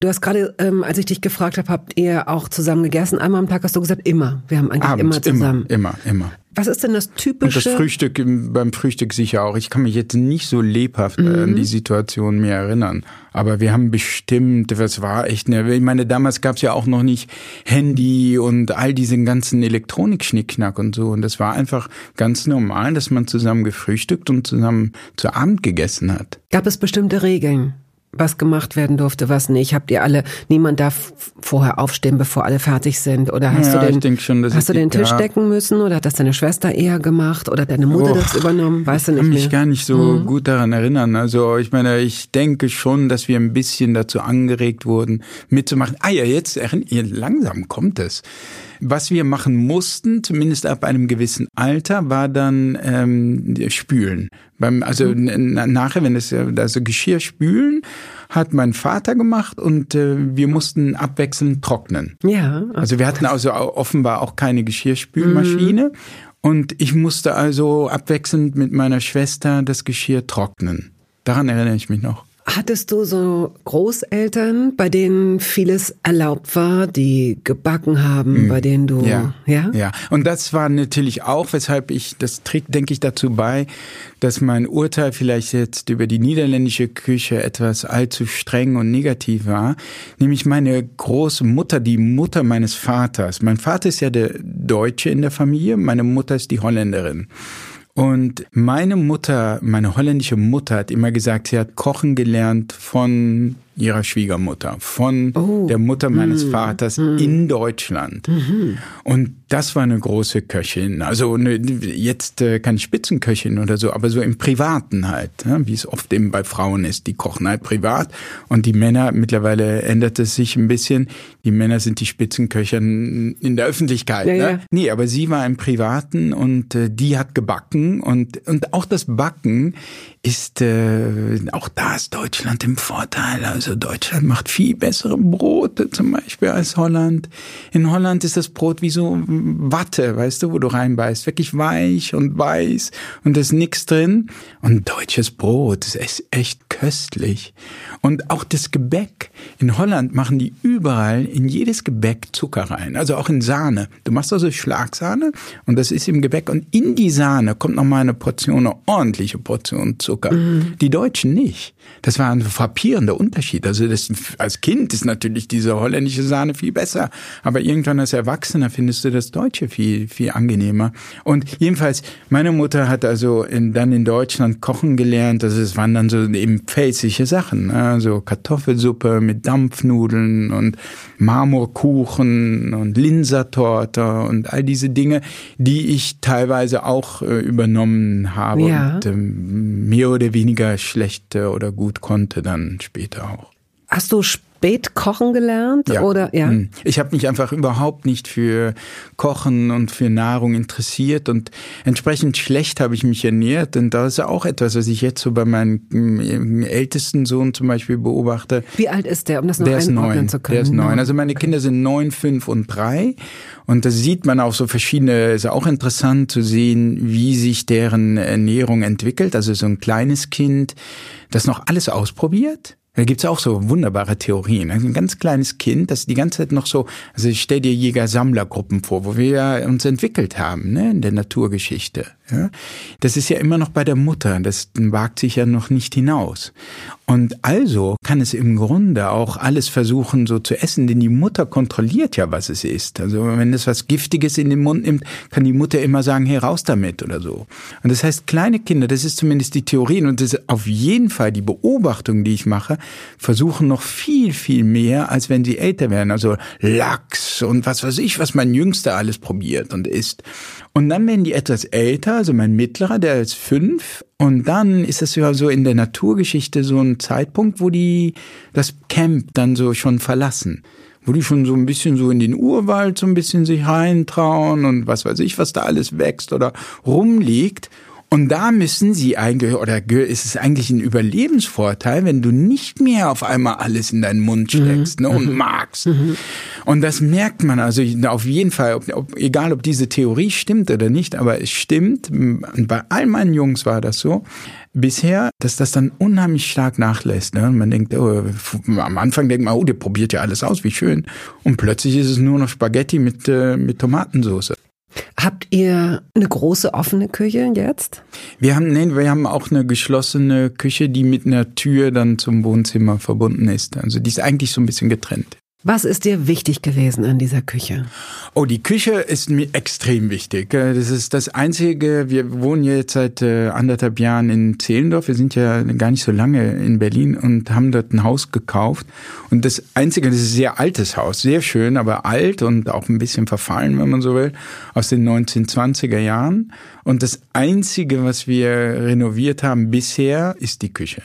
Du hast gerade, ähm, als ich dich gefragt habe, habt ihr auch zusammen gegessen? Einmal am Tag hast du gesagt, immer. Wir haben eigentlich Abends, immer zusammen. Immer, immer, immer. Was ist denn das typische? Und das Frühstück, beim Frühstück sicher auch. Ich kann mich jetzt nicht so lebhaft mhm. an die Situation mehr erinnern. Aber wir haben bestimmt, was war echt, ne, ich meine, damals gab es ja auch noch nicht Handy und all diesen ganzen Elektronik-Schnickschnack und so. Und das war einfach ganz normal, dass man zusammen gefrühstückt und zusammen zu Abend gegessen hat. Gab es bestimmte Regeln? Was gemacht werden durfte, was nicht. Habt ihr alle, niemand darf vorher aufstehen, bevor alle fertig sind? Oder hast ja, du den, schon, hast du den Tisch ja. decken müssen? Oder hat das deine Schwester eher gemacht? Oder deine Mutter oh, das übernommen? Weißt du nicht Ich kann mehr? mich gar nicht so mhm. gut daran erinnern. Also ich meine, ich denke schon, dass wir ein bisschen dazu angeregt wurden, mitzumachen. Ah ja, jetzt langsam kommt es. Was wir machen mussten, zumindest ab einem gewissen Alter, war dann ähm, Spülen. Beim, also mhm. nachher, wenn es also Geschirr spülen, hat mein Vater gemacht und äh, wir mussten abwechselnd trocknen. Ja. Okay. Also wir hatten also offenbar auch keine Geschirrspülmaschine. Mhm. Und ich musste also abwechselnd mit meiner Schwester das Geschirr trocknen. Daran erinnere ich mich noch. Hattest du so Großeltern, bei denen vieles erlaubt war, die gebacken haben, mhm. bei denen du, ja, ja? Ja, und das war natürlich auch, weshalb ich, das trägt, denke ich, dazu bei, dass mein Urteil vielleicht jetzt über die niederländische Küche etwas allzu streng und negativ war. Nämlich meine große Mutter, die Mutter meines Vaters. Mein Vater ist ja der Deutsche in der Familie, meine Mutter ist die Holländerin. Und meine Mutter, meine holländische Mutter hat immer gesagt, sie hat kochen gelernt von ihrer Schwiegermutter, von oh. der Mutter meines mm. Vaters mm. in Deutschland. Mm Und das war eine große Köchin. Also eine, jetzt äh, keine Spitzenköchin oder so, aber so im Privaten halt, ja, wie es oft eben bei Frauen ist. Die kochen halt privat und die Männer, mittlerweile ändert es sich ein bisschen, die Männer sind die Spitzenköchin in der Öffentlichkeit. Ja, ne? ja. Nee, aber sie war im Privaten und äh, die hat gebacken und, und auch das Backen ist, äh, auch da ist Deutschland im Vorteil. Also Deutschland macht viel bessere Brote zum Beispiel als Holland. In Holland ist das Brot wie so Watte, weißt du, wo du reinbeißt. Wirklich weich und weiß und da ist nichts drin. Und deutsches Brot ist echt köstlich. Und auch das Gebäck. In Holland machen die überall in jedes Gebäck Zucker rein. Also auch in Sahne. Du machst also Schlagsahne und das ist im Gebäck. Und in die Sahne kommt noch mal eine Portion, eine ordentliche Portion Zucker. Mhm. Die Deutschen nicht. Das war ein frappierender Unterschied. Also das, als Kind ist natürlich diese holländische Sahne viel besser. Aber irgendwann als Erwachsener findest du das Deutsche viel, viel angenehmer. Und jedenfalls, meine Mutter hat also in, dann in Deutschland kochen gelernt. Also es waren dann so eben pfälzische Sachen. Also Kartoffelsuppe mit Dampfnudeln und Marmorkuchen und Linsertorte und all diese Dinge, die ich teilweise auch äh, übernommen habe ja. und ähm, oder weniger schlechte oder gut konnte dann später auch. Hast du spät kochen gelernt ja. oder ja? Hm. Ich habe mich einfach überhaupt nicht für Kochen und für Nahrung interessiert und entsprechend schlecht habe ich mich ernährt und das ist auch etwas, was ich jetzt so bei meinem hm, ältesten Sohn zum Beispiel beobachte. Wie alt ist der, um das noch der einordnen zu können? Der ist neun. Also meine Kinder sind neun, fünf und drei und da sieht man auch so verschiedene, ist auch interessant zu sehen, wie sich deren Ernährung entwickelt. Also so ein kleines Kind, das noch alles ausprobiert da gibt's auch so wunderbare Theorien. Ein ganz kleines Kind, das die ganze Zeit noch so, also ich stell dir Jäger-Sammler-Gruppen vor, wo wir uns entwickelt haben, ne, in der Naturgeschichte. Ja? Das ist ja immer noch bei der Mutter, das wagt sich ja noch nicht hinaus. Und also kann es im Grunde auch alles versuchen so zu essen, denn die Mutter kontrolliert ja, was es ist. Also wenn es was Giftiges in den Mund nimmt, kann die Mutter immer sagen, hey, raus damit oder so. Und das heißt, kleine Kinder, das ist zumindest die Theorien und das ist auf jeden Fall die Beobachtung, die ich mache, versuchen noch viel, viel mehr, als wenn sie älter werden. Also Lachs und was weiß ich, was mein Jüngster alles probiert und isst. Und dann werden die etwas älter, also mein Mittlerer, der ist fünf. Und dann ist es ja so in der Naturgeschichte so ein Zeitpunkt, wo die das Camp dann so schon verlassen. Wo die schon so ein bisschen so in den Urwald so ein bisschen sich reintrauen und was weiß ich, was da alles wächst oder rumliegt. Und da müssen sie eigentlich, oder ist es eigentlich ein Überlebensvorteil, wenn du nicht mehr auf einmal alles in deinen Mund mhm. steckst mhm. ne, und mhm. magst. Mhm. Und das merkt man also auf jeden Fall, ob, ob, egal ob diese Theorie stimmt oder nicht, aber es stimmt. Und bei all meinen Jungs war das so bisher, dass das dann unheimlich stark nachlässt. Ne? Man denkt, oh, am Anfang denkt man, oh, der probiert ja alles aus, wie schön. Und plötzlich ist es nur noch Spaghetti mit, äh, mit Tomatensauce. Habt ihr eine große offene Küche jetzt? Wir haben, nee, wir haben auch eine geschlossene Küche, die mit einer Tür dann zum Wohnzimmer verbunden ist. Also die ist eigentlich so ein bisschen getrennt. Was ist dir wichtig gewesen an dieser Küche? Oh, die Küche ist mir extrem wichtig. Äh, das ist das Einzige, wir wohnen jetzt seit äh, anderthalb Jahren in Zehlendorf. Wir sind ja gar nicht so lange in Berlin und haben dort ein Haus gekauft. Und das Einzige, das ist ein sehr altes Haus, sehr schön, aber alt und auch ein bisschen verfallen, wenn man so will, aus den 1920er Jahren. Und das Einzige, was wir renoviert haben bisher, ist die Küche.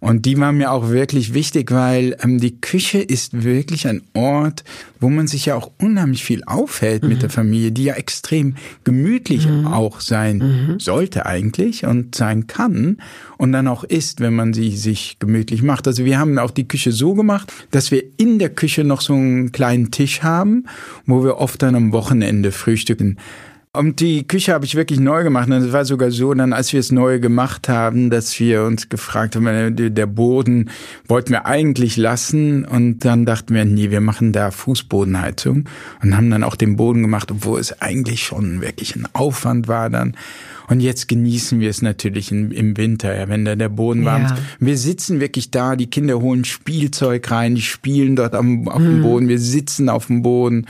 Und die war mir auch wirklich wichtig, weil ähm, die Küche ist wirklich ein Ort, wo man sich ja auch unheimlich viel aufhält mhm. mit der Familie, die ja extrem gemütlich mhm. auch sein mhm. sollte eigentlich und sein kann und dann auch ist, wenn man sie sich gemütlich macht. Also wir haben auch die Küche so gemacht, dass wir in der Küche noch so einen kleinen Tisch haben, wo wir oft dann am Wochenende frühstücken. Und die Küche habe ich wirklich neu gemacht. Und es war sogar so, dann als wir es neu gemacht haben, dass wir uns gefragt haben, äh, der Boden wollten wir eigentlich lassen. Und dann dachten wir, nee, wir machen da Fußbodenheizung. Und haben dann auch den Boden gemacht, obwohl es eigentlich schon wirklich ein Aufwand war dann. Und jetzt genießen wir es natürlich im Winter, ja, wenn da der Boden warm ist. Wir sitzen wirklich da, die Kinder holen Spielzeug rein, die spielen dort am, auf dem hm. Boden, wir sitzen auf dem Boden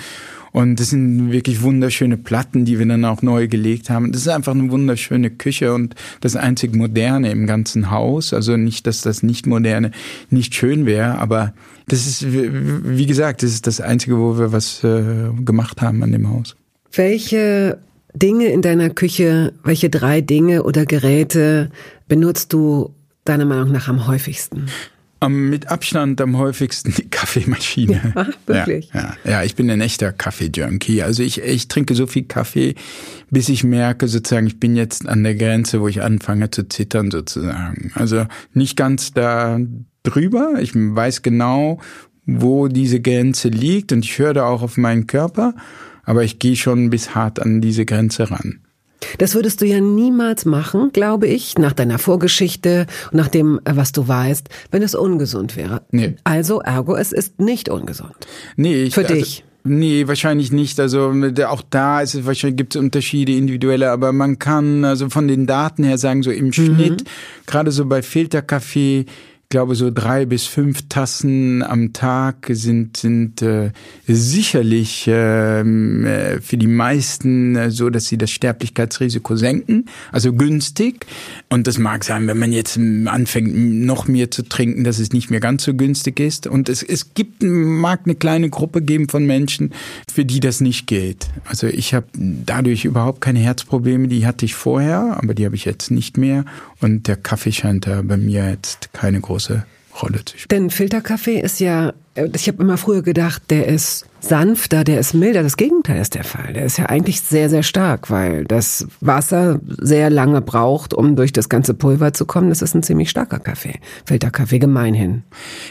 und das sind wirklich wunderschöne Platten, die wir dann auch neu gelegt haben. Das ist einfach eine wunderschöne Küche und das einzig Moderne im ganzen Haus. Also nicht, dass das nicht Moderne nicht schön wäre, aber das ist, wie gesagt, das ist das Einzige, wo wir was äh, gemacht haben an dem Haus. Welche Dinge in deiner Küche, welche drei Dinge oder Geräte benutzt du deiner Meinung nach am häufigsten? Am, mit Abstand am häufigsten die Kaffeemaschine. Ja, wirklich? Ja, ja, ja, ich bin ein echter Kaffee-Junkie. Also ich, ich trinke so viel Kaffee, bis ich merke sozusagen, ich bin jetzt an der Grenze, wo ich anfange zu zittern sozusagen. Also nicht ganz da drüber. Ich weiß genau, wo diese Grenze liegt und ich höre da auch auf meinen Körper, aber ich gehe schon bis hart an diese Grenze ran. Das würdest du ja niemals machen, glaube ich, nach deiner Vorgeschichte und nach dem, äh, was du weißt, wenn es ungesund wäre. Nee. Also, ergo, es ist nicht ungesund. Nee, ich, Für also, dich. Nee, wahrscheinlich nicht. Also auch da ist es wahrscheinlich gibt es Unterschiede individuelle, aber man kann also von den Daten her sagen, so im Schnitt, gerade so bei Filterkaffee, glaube so drei bis fünf Tassen am Tag sind sind äh, sicherlich ähm, äh, für die meisten äh, so, dass sie das Sterblichkeitsrisiko senken, also günstig. Und das mag sein, wenn man jetzt anfängt noch mehr zu trinken, dass es nicht mehr ganz so günstig ist. Und es es gibt mag eine kleine Gruppe geben von Menschen, für die das nicht geht. Also ich habe dadurch überhaupt keine Herzprobleme, die hatte ich vorher, aber die habe ich jetzt nicht mehr. Und der Kaffee scheint da bei mir jetzt keine große Rolle zu spielen. Denn Filterkaffee ist ja, ich habe immer früher gedacht, der ist sanfter, der ist milder. Das Gegenteil ist der Fall. Der ist ja eigentlich sehr, sehr stark, weil das Wasser sehr lange braucht, um durch das ganze Pulver zu kommen. Das ist ein ziemlich starker Kaffee. Filterkaffee gemeinhin.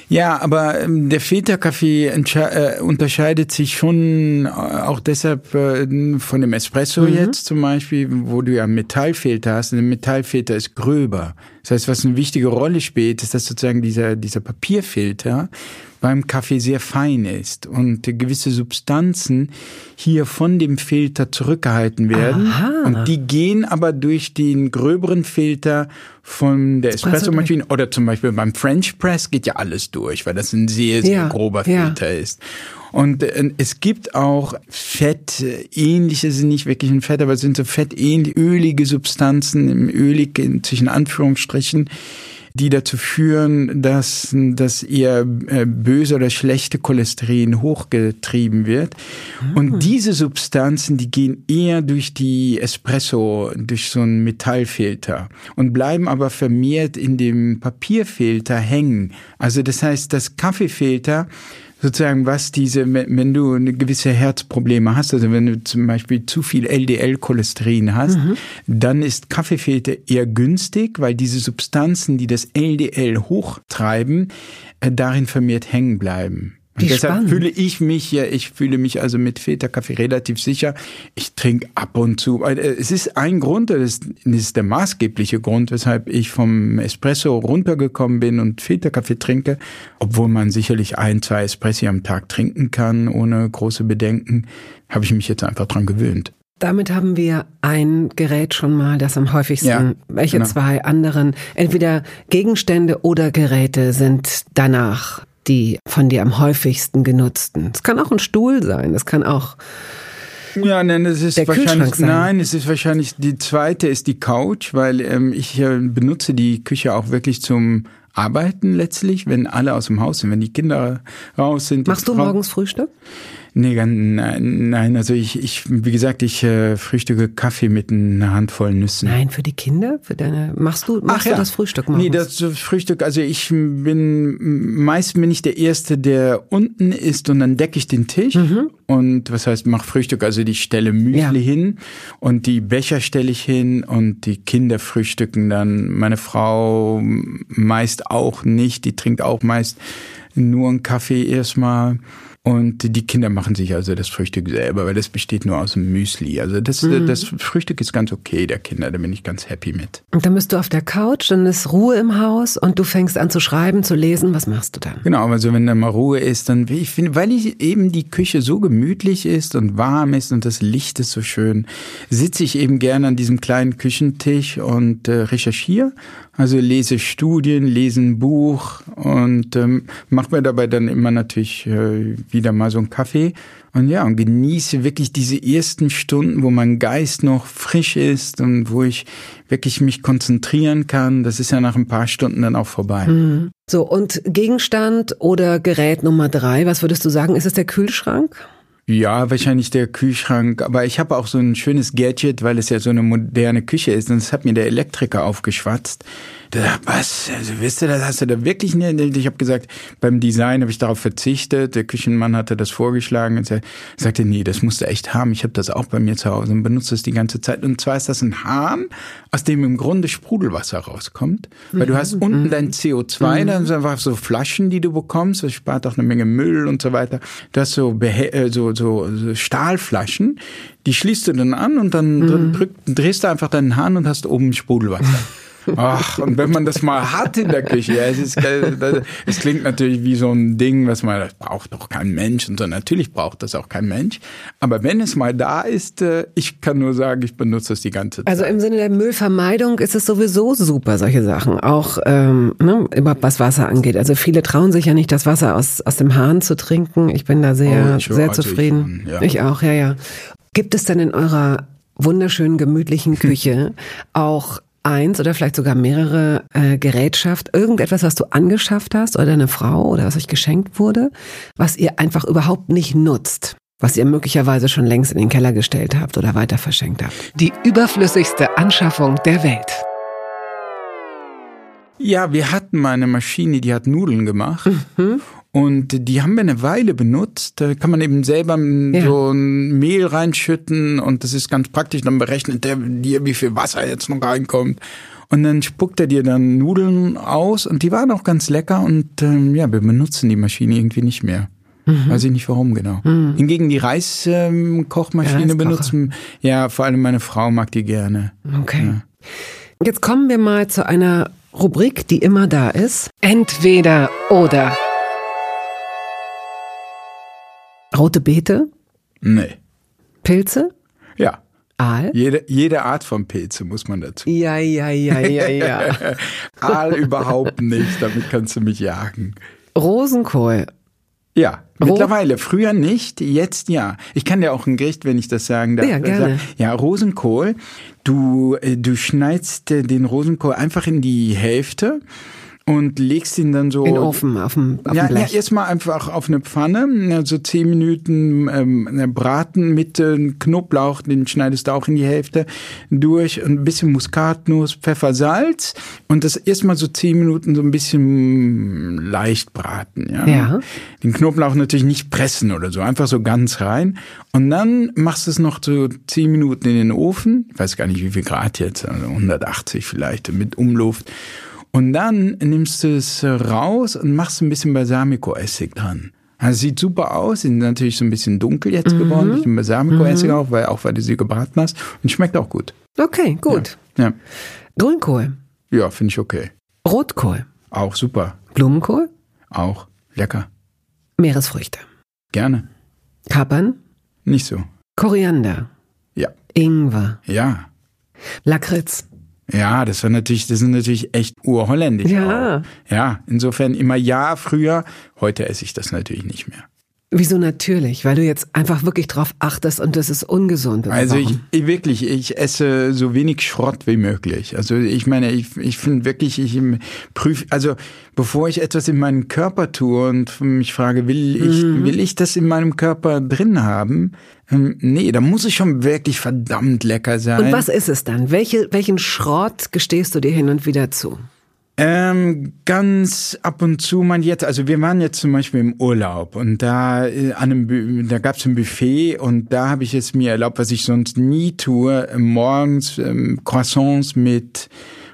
Ja, aber ähm, der Filterkaffee äh, unterscheidet sich schon äh, auch deshalb äh, von dem Espresso mhm. jetzt zum Beispiel, wo du ja Metallfilter hast. Und ein Metallfilter ist gröber. Das heißt, was eine wichtige Rolle spielt, ist, dass sozusagen dieser, dieser Papierfilter beim Kaffee sehr fein ist und gewisse Substanzen hier von dem Filter zurückgehalten werden. Aha. Und die gehen aber durch den gröberen Filter von der Espresso-Maschine oder zum Beispiel beim French Press geht ja alles durch, weil das ein sehr, sehr Ja, grober ja. Filter ist. Und äh, es gibt auch Fett, äh, sind nicht wirklich ein Fett, aber es sind so fettähnlich, ölige Substanzen, im ölig in, zwischen Anführungsstrichen, die dazu führen, dass, dass ihr äh, böse oder schlechte Cholesterin hochgetrieben wird. Und diese Substanzen, die gehen eher durch die Espresso, durch so einen Metallfilter und bleiben aber vermehrt in dem Papierfilter hängen. Also das heißt, das Kaffeefilter sozusagen, was diese, wenn du eine gewisse Herzprobleme hast, also wenn du zum Beispiel zu viel LDL-Cholesterin hast, dann ist Kaffeefilter eher günstig, weil diese Substanzen, die das LDL hochtreiben, äh, darin vermehrt hängen bleiben. Wie deshalb spannend. fühle ich mich ja, ich fühle mich also mit Filterkaffee relativ sicher. Ich trinke ab und zu. äh, Es ist ein Grund, das ist, der maßgebliche Grund, weshalb ich vom Espresso runtergekommen bin und Filterkaffee trinke, obwohl man sicherlich ein, zwei Espressi am Tag trinken kann, ohne große Bedenken, habe ich mich jetzt einfach dran gewöhnt. Damit haben wir ein Gerät schon mal, das am häufigsten, Ja, welche genau. zwei anderen, entweder Gegenstände oder Geräte sind danach die von dir am häufigsten genutzten. Es kann auch ein Stuhl sein, es kann auch Ja, nein, es ist wahrscheinlich, nein, es ist wahrscheinlich, die zweite ist die Couch, weil ähm, ich äh, benutze die Küche auch wirklich zum Arbeiten letztlich, wenn alle aus dem Haus sind, wenn die Kinder raus sind. Machst du morgens Frühstück? Nee, nein, nein, also ich, ich, wie gesagt, ich äh, frühstücke Kaffee mit einer Handvoll Nüssen. Nein, für die Kinder, für deine machst du machst du das Frühstück morgens? Nee, das Frühstück, also ich bin, meist bin ich der Erste, der unten ist und dann decke ich den Tisch. Und was heißt, mach Frühstück, also ich stelle Müsli Ja. hin und die Becher stelle ich hin und die Kinder frühstücken dann. Meine Frau meist auch nicht, die trinkt auch meist nur einen Kaffee erstmal. Und die Kinder machen sich also das Frühstück selber, weil das besteht nur aus dem Müsli. Also das, das Frühstück ist ganz okay der Kinder, da bin ich ganz happy mit. Und dann bist du auf der Couch, dann ist Ruhe im Haus und du fängst an zu schreiben, zu lesen. Was machst du dann? Genau, also wenn da mal Ruhe ist, dann ich finde, weil ich eben die Küche so gemütlich ist und warm ist und das Licht ist so schön, sitze ich eben gerne an diesem kleinen Küchentisch und äh, recherchiere. Also lese Studien, lese ein Buch und ähm, mache mir dabei dann immer natürlich äh, wieder mal so einen Kaffee. Und ja, und genieße wirklich diese ersten Stunden, wo mein Geist noch frisch ist und wo ich wirklich mich konzentrieren kann. Das ist ja nach ein paar Stunden dann auch vorbei. So, und Gegenstand oder Gerät Nummer drei, was würdest du sagen? Ist es der Kühlschrank? Ja, wahrscheinlich der Kühlschrank. Aber ich habe auch so ein schönes Gadget, weil es ja so eine moderne Küche ist. Und das hat mir der Elektriker aufgeschwatzt. Da, was? Also, wisst ihr, das hast du da wirklich nicht? Ich habe gesagt, beim Design habe ich darauf verzichtet. Der Küchenmann hatte das vorgeschlagen und sagte, nee, das musst du echt haben. Ich habe das auch bei mir zu Hause und benutze es die ganze Zeit. Und zwar ist das ein Hahn, aus dem im Grunde Sprudelwasser rauskommt. Weil du hast unten mhm. dein CO2, mhm. dann sind einfach so Flaschen, die du bekommst. Das spart auch eine Menge Müll und so weiter. Du hast so, äh, so, so, so Stahlflaschen, die schließt du dann an und dann mhm. drück, drehst du einfach deinen Hahn und hast oben Sprudelwasser. Ach, und wenn man das mal hat in der Küche, ja, es, ist, es klingt natürlich wie so ein Ding, was man, das braucht doch kein Mensch und so. Natürlich braucht das auch kein Mensch. Aber wenn es mal da ist, äh, ich kann nur sagen, ich benutze es die ganze also Zeit. Also im Sinne der Müllvermeidung ist es sowieso super, solche Sachen. Auch ähm, ne, überhaupt was Wasser angeht. Also viele trauen sich ja nicht, das Wasser aus, aus dem Hahn zu trinken. Ich bin da sehr, oh, sehr zufrieden. Ich, ja. ich auch, ja, ja. Gibt es denn in eurer wunderschönen, gemütlichen Küche auch eins oder vielleicht sogar mehrere äh, Gerätschaft, irgendetwas, was du angeschafft hast oder deine Frau oder was euch geschenkt wurde, was ihr einfach überhaupt nicht nutzt? was ihr möglicherweise schon längst in den Keller gestellt habt oder weiter verschenkt habt. Die überflüssigste Anschaffung der Welt. Ja, wir hatten mal eine Maschine, die hat Nudeln gemacht. Mhm. Und die haben wir eine Weile benutzt. Da kann man eben selber ja. so ein Mehl reinschütten und das ist ganz praktisch. Dann berechnet der dir, wie viel Wasser jetzt noch reinkommt. Und dann spuckt er dir dann Nudeln aus und die waren auch ganz lecker und ähm, ja, wir benutzen die Maschine irgendwie nicht mehr. Mhm. Weiß ich nicht warum genau. Mhm. Hingegen die Reiskochmaschine ähm, benutzen, ja, vor allem meine Frau mag die gerne. Okay. Ja. Jetzt kommen wir mal zu einer Rubrik, die immer da ist. Entweder oder. Rote Beete? Nee. Pilze? Ja. Aal? Jede, jede Art von Pilze muss man dazu. Ja, ja, ja, ja, ja. Aal überhaupt nicht, damit kannst du mich jagen. Rosenkohl. Ja, mittlerweile. Früher nicht, jetzt ja. Ich kann dir auch ein Gericht, wenn ich das sagen darf. Ja, gerne. Ja, Rosenkohl. Du, äh, du schneidest äh, den Rosenkohl einfach in die Hälfte und legst ihn dann so. In den Ofen, auf dem, auf ja, dem Blech. Ja, erstmal einfach auf eine Pfanne, so zehn Minuten ähm, braten mit äh, Knoblauch, den schneidest du auch in die Hälfte durch, ein bisschen Muskatnuss, Pfeffer, Salz und das erstmal so zehn Minuten so ein bisschen leicht braten. Ja? ja. Den Knoblauch natürlich nicht pressen oder so, einfach so ganz rein. Und dann machst du es noch so zehn Minuten in den Ofen. Ich weiß gar nicht, wie viel Grad jetzt, also 180 vielleicht mit Umluft. Und dann nimmst du es raus und machst ein bisschen Balsamico-Essig dran. Also sieht super aus, sind natürlich so ein bisschen dunkel jetzt mhm. geworden durch den Balsamico-Essig mhm. auch, weil, auch weil du sie gebraten hast und schmeckt auch gut. Okay, gut. Ja. ja. Grünkohl? Ja, finde ich okay. Rotkohl? Auch super. Blumenkohl? Auch lecker. Meeresfrüchte? Gerne. Kapern? Nicht so. Koriander? Ja. Ingwer? Ja. Lakritz? Ja, das war natürlich, das sind natürlich echt urholländisch. Ja. Auch. Ja, insofern immer ja früher. Heute esse ich das natürlich nicht mehr. Wieso natürlich? Weil du jetzt einfach wirklich drauf achtest und das ist ungesund. Also ich, ich, wirklich, ich esse so wenig Schrott wie möglich. Also ich meine, ich, ich finde wirklich, ich prüfe, also bevor ich etwas in meinen Körper tue und mich frage, will ich, mhm. will ich das in meinem Körper drin haben? Ähm, nee, da muss es schon wirklich verdammt lecker sein. Und was ist es dann? Welche, welchen Schrott gestehst du dir hin und wieder zu? Ähm, ganz ab und zu man jetzt, also wir waren jetzt zum Beispiel im Urlaub und da äh, an einem, da gab's ein Buffet und da habe ich es mir erlaubt, was ich sonst nie tue, morgens ähm, Croissants mit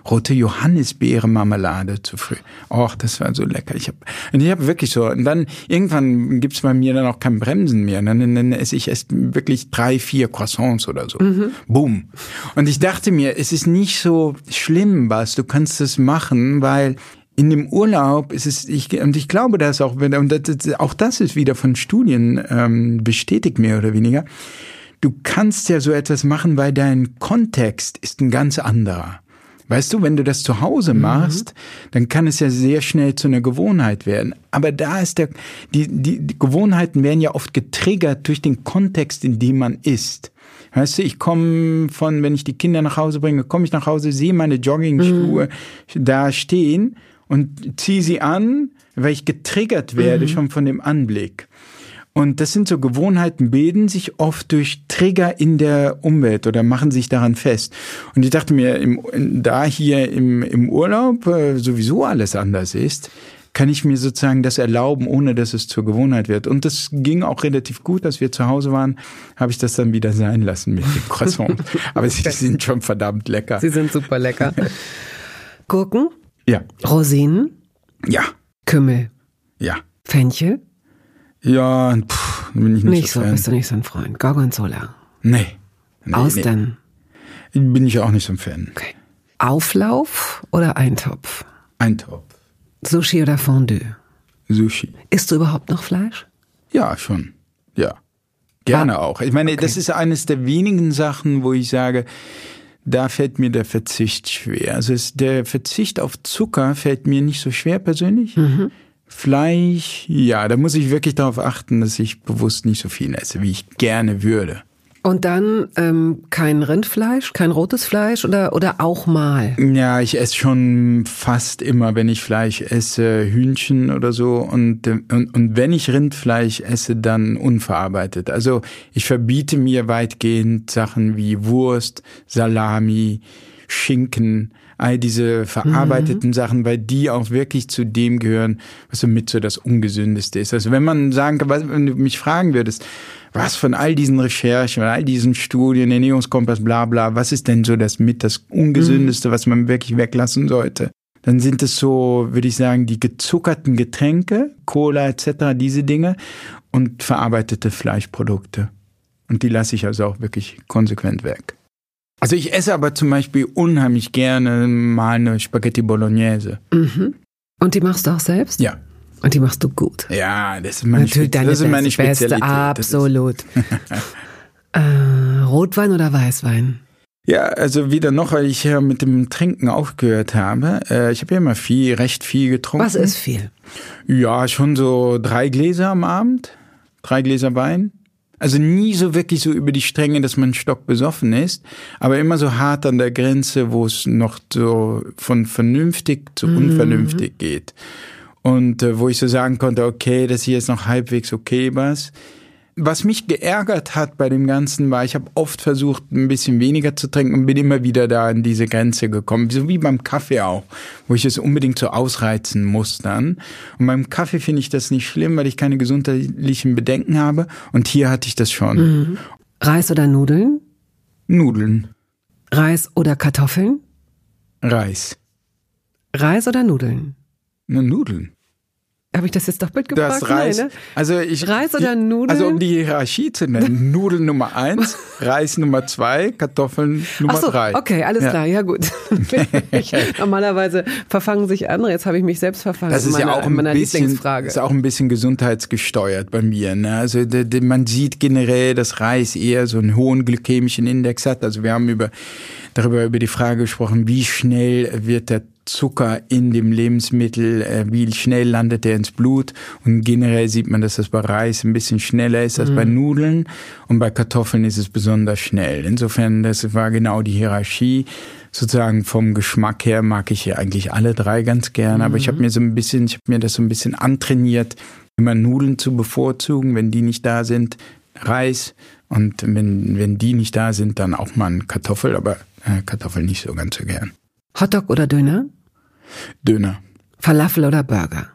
rote Johannisbeere-Marmelade zu früh. Och, das war so lecker. Ich habe ich hab wirklich so, und dann irgendwann gibt's bei mir dann auch kein Bremsen mehr. Und dann, dann esse ich erst wirklich drei, vier Croissants oder so. Mhm. Boom. Und ich dachte mir, es ist nicht so schlimm, was, du kannst es machen, weil in dem Urlaub ist es, ich, und ich glaube das auch, und das, auch das ist wieder von Studien ähm, bestätigt, mehr oder weniger. Du kannst ja so etwas machen, weil dein Kontext ist ein ganz anderer. Weißt du, wenn du das zu Hause mhm. machst, mhm. dann kann es ja sehr schnell zu einer Gewohnheit werden. Aber da ist der, die, die, die Gewohnheiten werden ja oft getriggert durch den Kontext, in dem man ist. Weißt du, ich komme von, wenn ich die Kinder nach Hause bringe, komme ich nach Hause, sehe meine Joggingschuhe mhm. da stehen und ziehe sie an, weil ich getriggert werde mhm. schon von dem Anblick. Und das sind so Gewohnheiten, bilden sich oft durch Trigger in der Umwelt oder machen sich daran fest. Und ich dachte mir, im, da hier im, im Urlaub äh, sowieso alles anders ist, kann ich mir sozusagen das erlauben, ohne dass es zur Gewohnheit wird. Und das ging auch relativ gut, als wir zu Hause waren, habe ich das dann wieder sein lassen mit dem Croissant. Aber sie sind schon verdammt lecker. Sie sind super lecker. Gurken? Ja. Rosinen? Ja. Kümmel? Ja. Fenchel? Ja, pff, bin ich nicht, nicht so, Fan. bist du nicht so ein Freund. Gorgonzola. Nee. nee Austern. Nee. Bin ich auch nicht so ein Fan. Okay. Auflauf oder Eintopf? Eintopf. Sushi oder Fondue? Sushi. Isst du überhaupt noch Fleisch? Ja, schon. Ja. Gerne ah, auch. Ich meine, okay. das ist eines der wenigen Sachen, wo ich sage, da fällt mir der Verzicht schwer. Also es, der Verzicht auf Zucker fällt mir nicht so schwer persönlich. Mhm. Fleisch, ja, da muss ich wirklich darauf achten, dass ich bewusst nicht so viel esse, wie ich gerne würde. Und dann ähm, kein Rindfleisch, kein rotes Fleisch oder, oder auch mal? Ja, ich esse schon fast immer, wenn ich Fleisch esse, Hühnchen oder so. Und, und, und wenn ich Rindfleisch esse, dann unverarbeitet. Also ich verbiete mir weitgehend Sachen wie Wurst, Salami, Schinken, all diese verarbeiteten mhm. Sachen, weil die auch wirklich zu dem gehören, was so mit so das Ungesündeste ist. Also wenn man sagen kann, wenn du mich fragen würdest, was von all diesen Recherchen, von all diesen Studien, Ernährungskompass, bla bla, was ist denn so das mit das Ungesündeste, mhm. was man wirklich weglassen sollte? Dann sind es so, würde ich sagen, die gezuckerten Getränke, Cola etc., diese Dinge und verarbeitete Fleischprodukte. Und die lasse ich also auch wirklich konsequent weg. Also ich esse aber zum Beispiel unheimlich gerne mal eine Spaghetti Bolognese. Mhm. Und die machst du auch selbst? Ja. Und die machst du gut. Ja, das ist meine, Natürlich das ist meine Spezialität. Beste, absolut. äh, Rotwein oder Weißwein? Ja, also wieder noch, weil ich ja mit dem Trinken aufgehört habe. Äh, ich habe ja immer viel, recht viel getrunken. Was ist viel? Ja, schon so drei Gläser am Abend. Drei Gläser Wein. Also nie so wirklich so über die Stränge, dass man stock besoffen ist, aber immer so hart an der Grenze, wo es noch so von vernünftig zu mhm. unvernünftig geht. Und äh, wo ich so sagen konnte, okay, das hier ist noch halbwegs okay was. Was mich geärgert hat bei dem Ganzen war, ich habe oft versucht, ein bisschen weniger zu trinken und bin immer wieder da an diese Grenze gekommen. So wie beim Kaffee auch, wo ich es unbedingt so ausreizen muss dann. Und beim Kaffee finde ich das nicht schlimm, weil ich keine gesundheitlichen Bedenken habe. Und hier hatte ich das schon. Mhm. Reis oder Nudeln? Nudeln. Reis oder Kartoffeln? Reis. Reis oder Nudeln? Nudeln. Habe ich das jetzt doppelt gefragt? Das Reis. Nein, ne? Also ich, Reis oder Nudeln? Also um die Hierarchie zu nennen. Nudeln Nummer eins, Reis Nummer zwei, Kartoffeln Nummer Ach so, drei. Okay, alles ja. klar. Ja gut. normalerweise verfangen sich andere. Jetzt habe ich mich selbst verfangen. Das ist meiner, ja auch ein bisschen, ist auch ein bisschen gesundheitsgesteuert bei mir. Ne? Also de, de, man sieht generell, dass Reis eher so einen hohen glykämischen Index hat. Also wir haben über darüber über die Frage gesprochen, wie schnell wird der Zucker in dem Lebensmittel, äh, wie schnell landet der ins Blut. Und generell sieht man, dass das bei Reis ein bisschen schneller ist als mhm. bei Nudeln. Und bei Kartoffeln ist es besonders schnell. Insofern, das war genau die Hierarchie. Sozusagen vom Geschmack her mag ich hier eigentlich alle drei ganz gern. Mhm. Aber ich habe mir so ein bisschen, ich habe mir das so ein bisschen antrainiert, immer Nudeln zu bevorzugen, wenn die nicht da sind, Reis. Und wenn, wenn die nicht da sind, dann auch mal ein Kartoffel, aber äh, Kartoffel nicht so ganz so gern. Hotdog oder Döner? Döner. Falafel oder Burger?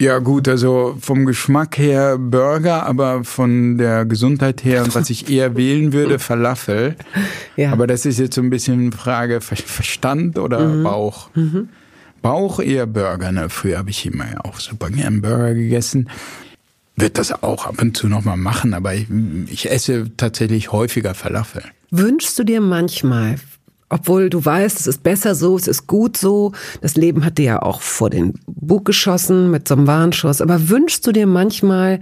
Ja gut, also vom Geschmack her Burger, aber von der Gesundheit her was ich eher wählen würde, Falafel. Ja. Aber das ist jetzt so ein bisschen Frage Verstand oder mhm. Bauch. Mhm. Bauch eher Burger. Ne? Früher habe ich immer ja auch super gern Burger gegessen. Wird das auch ab und zu nochmal machen, aber ich, ich esse tatsächlich häufiger Falafel. Wünschst du dir manchmal obwohl du weißt, es ist besser so, es ist gut so. Das Leben hat dir ja auch vor den Bug geschossen mit so einem Warnschuss. Aber wünschst du dir manchmal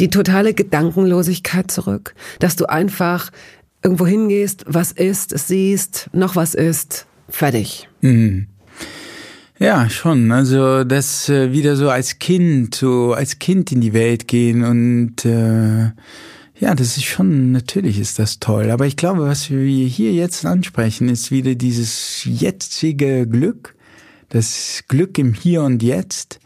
die totale Gedankenlosigkeit zurück? Dass du einfach irgendwo hingehst, was ist, es siehst, noch was ist, fertig. Mhm. Ja, schon. Also das äh, wieder so als Kind, so als Kind in die Welt gehen und äh, ja, das ist schon, natürlich ist das toll. Aber ich glaube, was wir hier jetzt ansprechen, ist wieder dieses jetzige Glück, das Glück im Hier und Jetzt.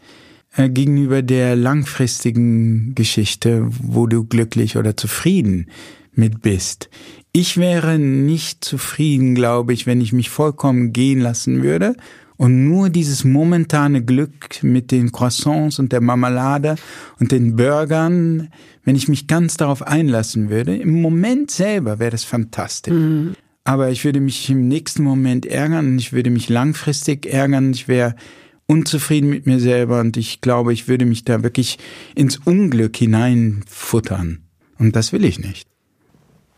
äh, gegenüber der langfristigen Geschichte, wo du glücklich oder zufrieden mit bist. Ich wäre nicht zufrieden, glaube ich, wenn ich mich vollkommen gehen lassen würde und nur dieses momentane Glück mit den Croissants und der Marmelade und den Burgern, wenn ich mich ganz darauf einlassen würde, im Moment selber wäre das fantastisch. Mhm. Aber ich würde mich im nächsten Moment ärgern, ich würde mich langfristig ärgern, ich wäre unzufrieden mit mir selber und ich glaube, ich würde mich da wirklich ins Unglück hineinfuttern. Und das will ich nicht.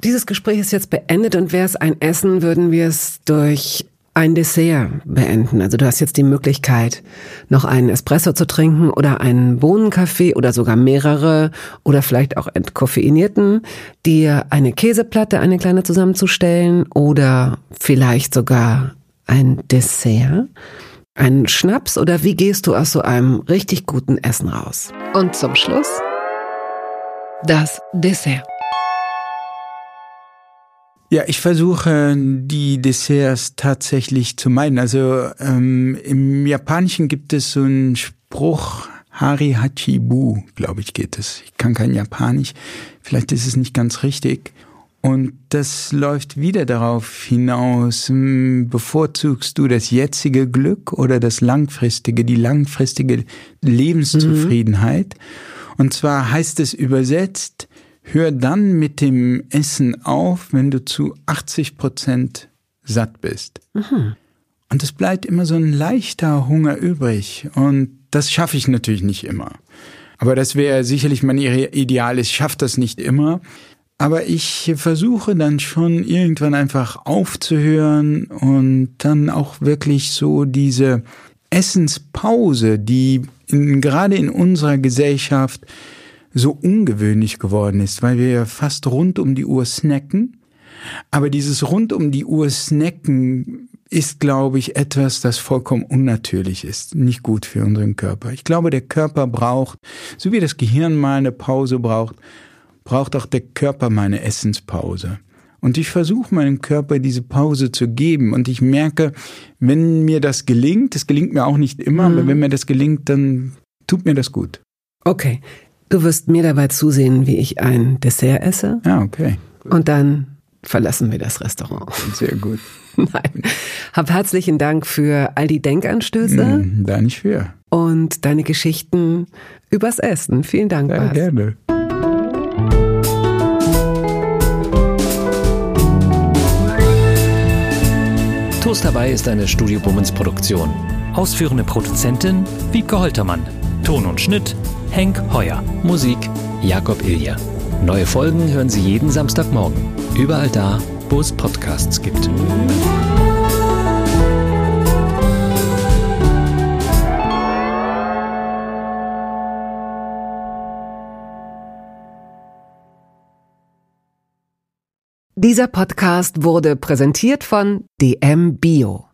Dieses Gespräch ist jetzt beendet und wäre es ein Essen, würden wir es durch ein Dessert beenden. Also du hast jetzt die Möglichkeit, noch einen Espresso zu trinken oder einen Bohnenkaffee oder sogar mehrere oder vielleicht auch entkoffeinierten, dir eine Käseplatte, eine kleine zusammenzustellen oder vielleicht sogar ein Dessert, einen Schnaps oder wie gehst du aus so einem richtig guten Essen raus? Und zum Schluss das Dessert. Ja, ich versuche die Desserts tatsächlich zu meiden. Also ähm, im Japanischen gibt es so einen Spruch, Hari Hachibu, glaube ich, geht es. Ich kann kein Japanisch. Vielleicht ist es nicht ganz richtig. Und das läuft wieder darauf hinaus, hm, bevorzugst du das jetzige Glück oder das langfristige, die langfristige Lebenszufriedenheit? Mhm. Und zwar heißt es übersetzt, Hör dann mit dem Essen auf, wenn du zu 80 Prozent satt bist. Mhm. Und es bleibt immer so ein leichter Hunger übrig. Und das schaffe ich natürlich nicht immer. Aber das wäre sicherlich mein Ideal. Ich schaffe das nicht immer. Aber ich versuche dann schon irgendwann einfach aufzuhören und dann auch wirklich so diese Essenspause, die in, gerade in unserer Gesellschaft so ungewöhnlich geworden ist, weil wir ja fast rund um die Uhr snacken. Aber dieses rund um die Uhr snacken ist, glaube ich, etwas, das vollkommen unnatürlich ist, nicht gut für unseren Körper. Ich glaube, der Körper braucht, so wie das Gehirn mal eine Pause braucht, braucht auch der Körper mal eine Essenspause. Und ich versuche meinem Körper diese Pause zu geben. Und ich merke, wenn mir das gelingt, es gelingt mir auch nicht immer, mhm. aber wenn mir das gelingt, dann tut mir das gut. Okay, Du wirst mir dabei zusehen, wie ich ein Dessert esse. Ja, okay. Gut. Und dann verlassen wir das Restaurant. Sehr gut. Nein. Hab herzlichen Dank für all die Denkanstöße. Mm, da nicht für. Und deine Geschichten übers Essen. Vielen Dank. Ja, gerne. Toast dabei ist eine Studio Bummens Produktion. Ausführende Produzentin Wiebke Holtermann. Ton und Schnitt Henk Heuer. Musik Jakob Ilja. Neue Folgen hören Sie jeden Samstagmorgen. Überall da, wo es Podcasts gibt. Dieser Podcast wurde präsentiert von DM Bio.